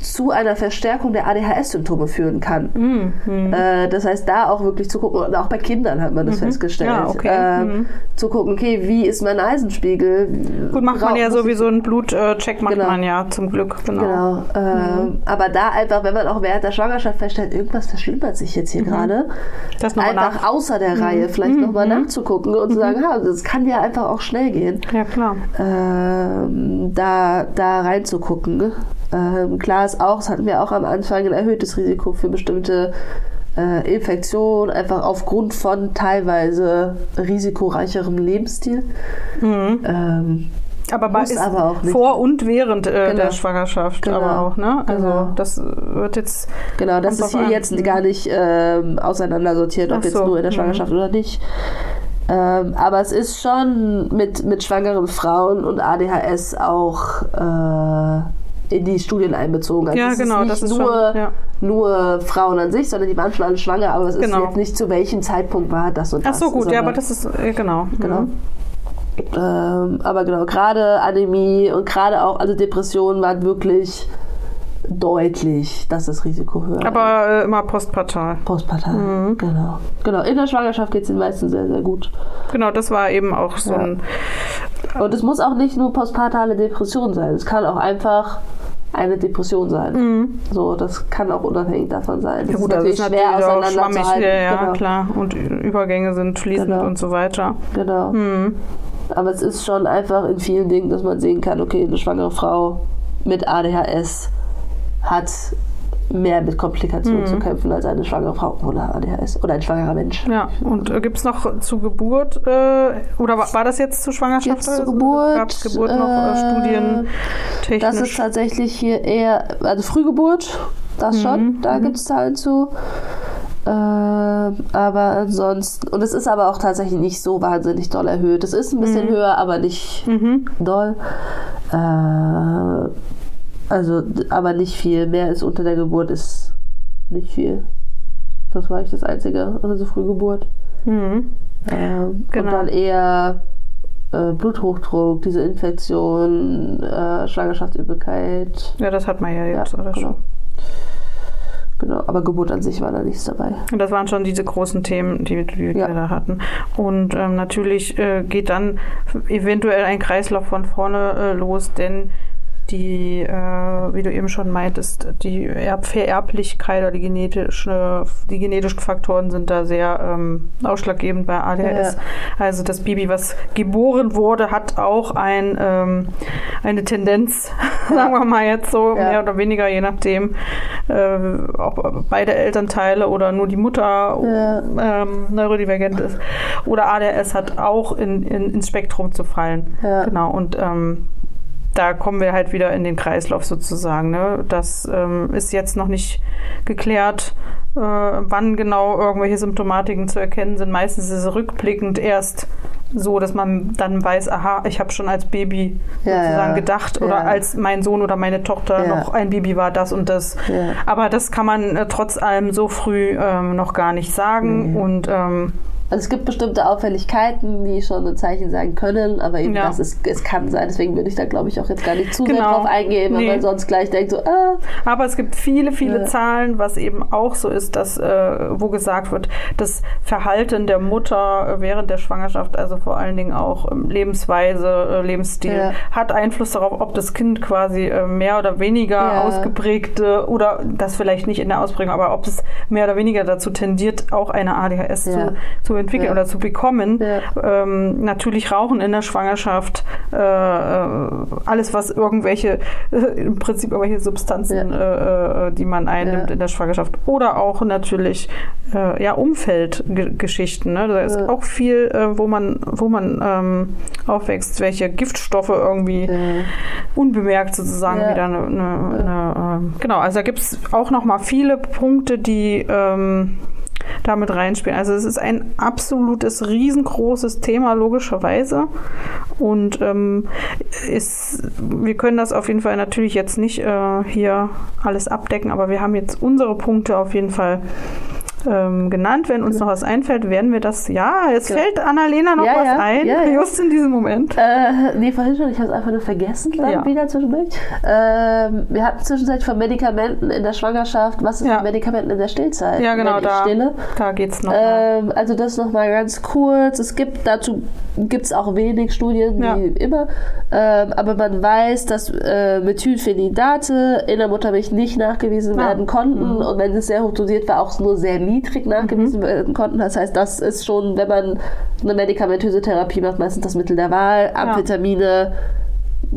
zu einer Verstärkung der ADHS-Symptome führen kann. Mhm. Äh, das heißt, da auch wirklich zu gucken, und auch bei Kindern hat man das mhm. festgestellt, ja, okay. äh, mhm. zu gucken, okay, wie ist mein Eisenspiegel?
Gut, macht man ja sowieso einen Blutcheck, macht genau. man ja zum Glück.
Genau. genau. Äh, aber da einfach, wenn man auch während der Schwangerschaft feststellt, irgendwas verschlimmert sich jetzt hier mhm. gerade, einfach nach. außer der Reihe mhm. vielleicht nochmal mhm. nachzugucken und zu sagen, ha, das kann ja einfach auch schnell gehen.
Ja, klar.
Ähm, da, da reinzugucken. Ähm, klar ist auch, das hatten wir auch am Anfang, ein erhöhtes Risiko für bestimmte äh, Infektionen, einfach aufgrund von teilweise risikoreicherem Lebensstil. Mhm.
Ähm, aber bei, ist aber auch nicht. vor und während äh, genau. der Schwangerschaft genau. aber auch, ne? Also genau. das wird jetzt
genau, das ist hier an. jetzt gar nicht ähm, auseinandersortiert, ob so. jetzt nur in der mhm. Schwangerschaft mhm. oder nicht. Ähm, aber es ist schon mit, mit schwangeren Frauen und ADHS auch äh, in die Studien einbezogen.
Also ja,
es
genau.
Ist
nicht
das ist nur, schon, ja. nur Frauen an sich, sondern die waren schon alle schwanger, aber es genau. ist jetzt nicht zu welchem Zeitpunkt war das und
das. Ach so, gut, ja, aber das ist, äh, genau.
Genau. Mhm. Ähm, aber genau, gerade Anämie und gerade auch, also Depressionen waren wirklich deutlich, dass das Risiko höher.
Aber äh, immer postpartal.
Postpartal, mhm. genau. Genau, in der Schwangerschaft geht es den meisten sehr, sehr gut.
Genau, das war eben auch so ja. ein...
Und es muss auch nicht nur postpartale Depression sein. Es kann auch einfach eine Depression sein. Mhm. So, das kann auch unabhängig davon sein.
Das ja gut, ist natürlich, das ist schwer ja, ja genau. klar. Und Übergänge sind fließend genau. und so weiter.
Genau. Mhm. Aber es ist schon einfach in vielen Dingen, dass man sehen kann, okay, eine schwangere Frau mit ADHS hat mehr mit Komplikationen mhm. zu kämpfen als eine schwangere Frau ohne ADHS oder ein schwangerer Mensch.
Ja, und äh, gibt es noch zu Geburt, äh, oder war, war, das jetzt zu Schwangerschaft?
Jetzt zu Geburt?
Gab es Geburt noch äh, Studien
technisch? Das ist tatsächlich hier eher, also Frühgeburt, das mhm. schon, da mhm. gibt es Zahlen zu. Äh, aber ansonsten, und es ist aber auch tatsächlich nicht so wahnsinnig doll erhöht. Es ist ein bisschen mhm. höher, aber nicht mhm. doll. Äh, also, aber nicht viel. Mehr als unter der Geburt ist nicht viel. Das war ich das Einzige. Also Frühgeburt. Mhm. Ähm, genau. Und dann eher äh, Bluthochdruck, diese Infektion, äh, Schwangerschaftsübelkeit.
Ja, das hat man ja jetzt, ja, oder genau. schon.
Genau, aber Geburt an sich war da nichts dabei.
Und das waren schon diese großen Themen, die, die wir ja. da hatten. Und ähm, natürlich äh, geht dann eventuell ein Kreislauf von vorne äh, los, denn die, äh, wie du eben schon meintest, die Erb Vererblichkeit oder die, genetische, die genetischen Faktoren sind da sehr ähm, ausschlaggebend bei ADHS. Ja. Also das Baby, was geboren wurde, hat auch ein, ähm, eine Tendenz, ja. sagen wir mal jetzt so, ja. mehr oder weniger, je nachdem, äh, auch beide Elternteile oder nur die Mutter ähm, neurodivergent ist. Oder ADHS hat auch in, in, ins Spektrum zu fallen. Genau. Und ähm, da kommen wir halt wieder in den Kreislauf sozusagen. Ne? Das ähm, ist jetzt noch nicht geklärt, äh, wann genau irgendwelche Symptomatiken zu erkennen sind. Meistens ist es rückblickend erst so, dass man dann weiß, aha, ich habe schon als Baby ja, sozusagen ja. gedacht oder ja. als mein Sohn oder meine Tochter noch ein Baby war, das und das. Aber das kann man äh, trotz allem so früh ähm, noch gar nicht sagen. Mhm. Und ähm,
also es gibt bestimmte Auffälligkeiten, die schon ein Zeichen sein können, aber eben ja. das ist, es kann sein. Deswegen würde ich da, glaube ich, auch jetzt gar nicht zu genau. sehr drauf eingehen, weil nee. man sonst gleich denkt so, ah.
Aber es gibt viele, viele ja. Zahlen, was eben auch so ist, dass, äh, wo gesagt wird, das Verhalten der Mutter während der Schwangerschaft, also vor allen Dingen auch ähm, Lebensweise, äh, Lebensstil, ja. hat Einfluss darauf, ob das Kind quasi äh, mehr oder weniger ausgeprägte oder das vielleicht nicht in der Ausprägung, aber ob es mehr oder weniger dazu tendiert, auch eine ADHS zu, zu entwickeln
Ja.
oder zu bekommen.
Ja.
Ähm, natürlich Rauchen in der Schwangerschaft, äh, äh, alles was irgendwelche, äh, im Prinzip irgendwelche Substanzen, äh, äh, die man einnimmt
Ja.
in der Schwangerschaft. Oder auch natürlich äh, ja, Umfeldgeschichten. Ne? Da ist
Ja.
auch viel, wo man, wo man ähm, aufwächst, welche Giftstoffe irgendwie
Ja.
unbemerkt sozusagen
Ja.
wieder eine, eine, eine ähm, genau, also da gibt es auch noch mal viele Punkte, die ähm, damit reinspielen. Also es ist ein absolutes, riesengroßes Thema, logischerweise. Und ähm, ist, wir können das auf jeden Fall natürlich jetzt nicht äh, hier alles abdecken, aber wir haben jetzt unsere Punkte auf jeden Fall ähm, genannt. Wenn uns noch was einfällt, werden wir das. Ja, jetzt
Ja.
fällt Annalena noch
Ja,
was
ja.
ein,
Ja,
just in diesem Moment.
Äh, nee, vorhin schon, ich habe es einfach nur vergessen dann wieder zwischendurch. Ähm, wir hatten zwischenzeitlich von Medikamenten in der Schwangerschaft. Was ist mit Medikamenten in der Stillzeit?
Ja, genau, da,
stille?
da geht es noch.
Ähm, also das nochmal ganz kurz. Es gibt dazu gibt es auch wenig Studien, wie immer. Ähm, aber man weiß, dass äh, Methylphenidate in der Muttermilch nicht nachgewiesen
Ah.
werden konnten. Und wenn es sehr hoch dosiert war, auch nur sehr niedrig nachgewiesen werden konnten. Das heißt, das ist schon, wenn man eine medikamentöse Therapie macht, meistens das Mittel der Wahl. Amphetamine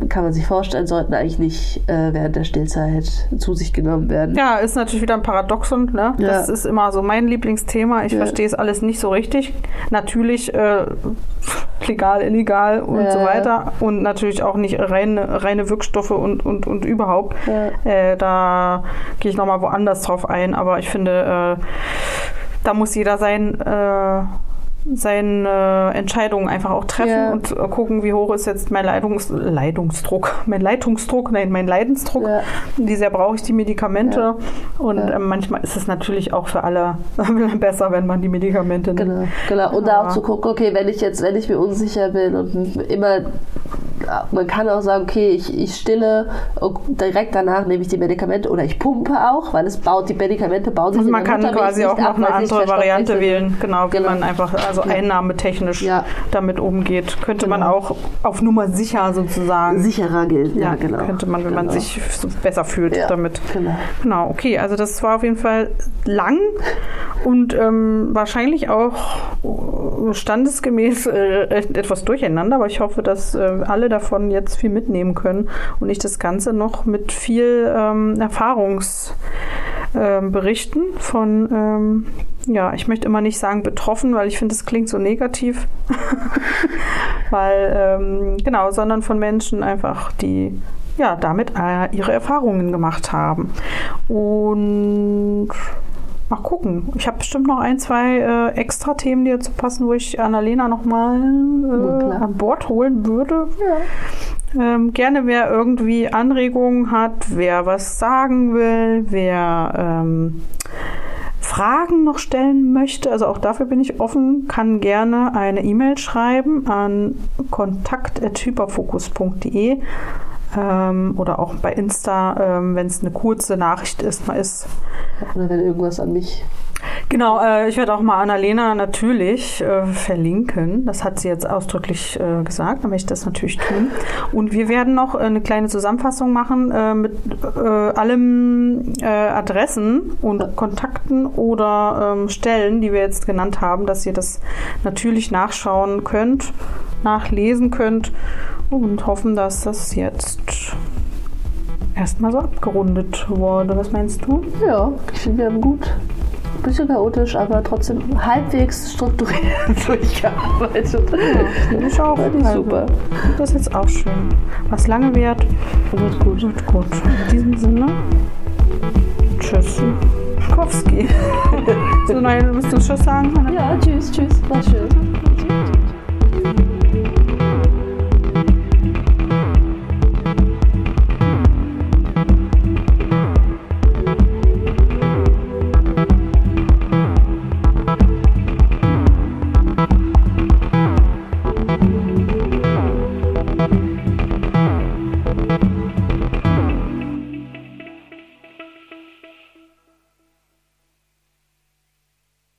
kann man sich vorstellen, sollten eigentlich nicht äh, während der Stillzeit zu sich genommen werden.
Ja, ist natürlich wieder ein Paradoxon. Ne?
Ja.
Das ist immer so mein Lieblingsthema. Ich
Ja.
verstehe es alles nicht so richtig. Natürlich äh, legal, illegal und
Ja,
so weiter. Und natürlich auch nicht reine, reine Wirkstoffe und, und, und überhaupt. Äh, da gehe ich nochmal woanders drauf ein. Aber ich finde, äh, da muss jeder sein. Äh, seine Entscheidungen einfach auch treffen
Ja.
und äh, gucken, wie hoch ist jetzt mein Leitungs Leitungsdruck, mein Leitungsdruck, nein, mein Leidensdruck.
Ja.
Wie sehr brauche ich die Medikamente? Und
Ja.
ähm, manchmal ist es natürlich auch für alle besser, wenn man die Medikamente nimmt.
Genau, genau. Und da auch zu gucken, okay, wenn ich jetzt, wenn ich mir unsicher bin und immer, man kann auch sagen, okay, ich, ich stille und direkt danach nehme ich die Medikamente oder ich pumpe auch, weil es baut, die Medikamente bauen sich
Also man kann quasi auch noch eine andere Variante wählen, genau, wie
Genau.
man einfach also
Ja.
einnahmetechnisch
Ja.
damit umgeht. Könnte man
Genau.
auch auf Nummer sicher sozusagen.
Sicherer gilt, ja, genau.
Könnte man, wenn man
Genau.
sich so besser fühlt
Ja.
damit.
Genau.
Genau, okay, also das war auf jeden Fall lang und ähm, wahrscheinlich auch äh, standesgemäß äh, etwas durcheinander, aber ich hoffe, dass äh, alle davon jetzt viel mitnehmen können und ich das Ganze noch mit viel ähm, Erfahrungsberichten Berichten von, ähm, ja, ich möchte immer nicht sagen betroffen, weil ich finde, das klingt so negativ, weil, ähm, genau, sondern von Menschen einfach, die ja, damit äh, ihre Erfahrungen gemacht haben. Und mal gucken. Ich habe bestimmt noch ein, zwei äh, extra Themen, die dazu passen, wo ich Annalena nochmal
Ja,
äh, an Bord holen würde. Ähm, gerne, wer irgendwie Anregungen hat, wer was sagen will, wer ähm, Fragen noch stellen möchte, also auch dafür bin ich offen, kann gerne eine E-Mail schreiben an kontakt.hyperfokus.de ähm, oder auch bei Insta, ähm, wenn es eine kurze Nachricht ist, mal ist.
Oder wenn irgendwas an mich.
Genau, äh, ich werde auch mal Annalena natürlich äh, verlinken. Das hat sie jetzt ausdrücklich äh, gesagt, dann möchte ich das natürlich tun. Und wir werden noch äh, eine kleine Zusammenfassung machen äh, mit äh, allem äh, Adressen und Kontakten oder ähm, Stellen, die wir jetzt genannt haben, dass ihr das natürlich nachschauen könnt, nachlesen könnt und hoffen, dass das jetzt erstmal so abgerundet wurde. Was meinst du?
Ja, ich finde, wir haben gut. Bisschen chaotisch, aber trotzdem halbwegs strukturiert durchgearbeitet.
Finde ich auch. Also,
super.
Das ist jetzt auch schön. Was lange währt,
Wird gut.
wird gut. In diesem Sinne, tschüss. Kowski. so, nein, willst du Tschüss sagen?
Ja, tschüss, tschüss. War schön.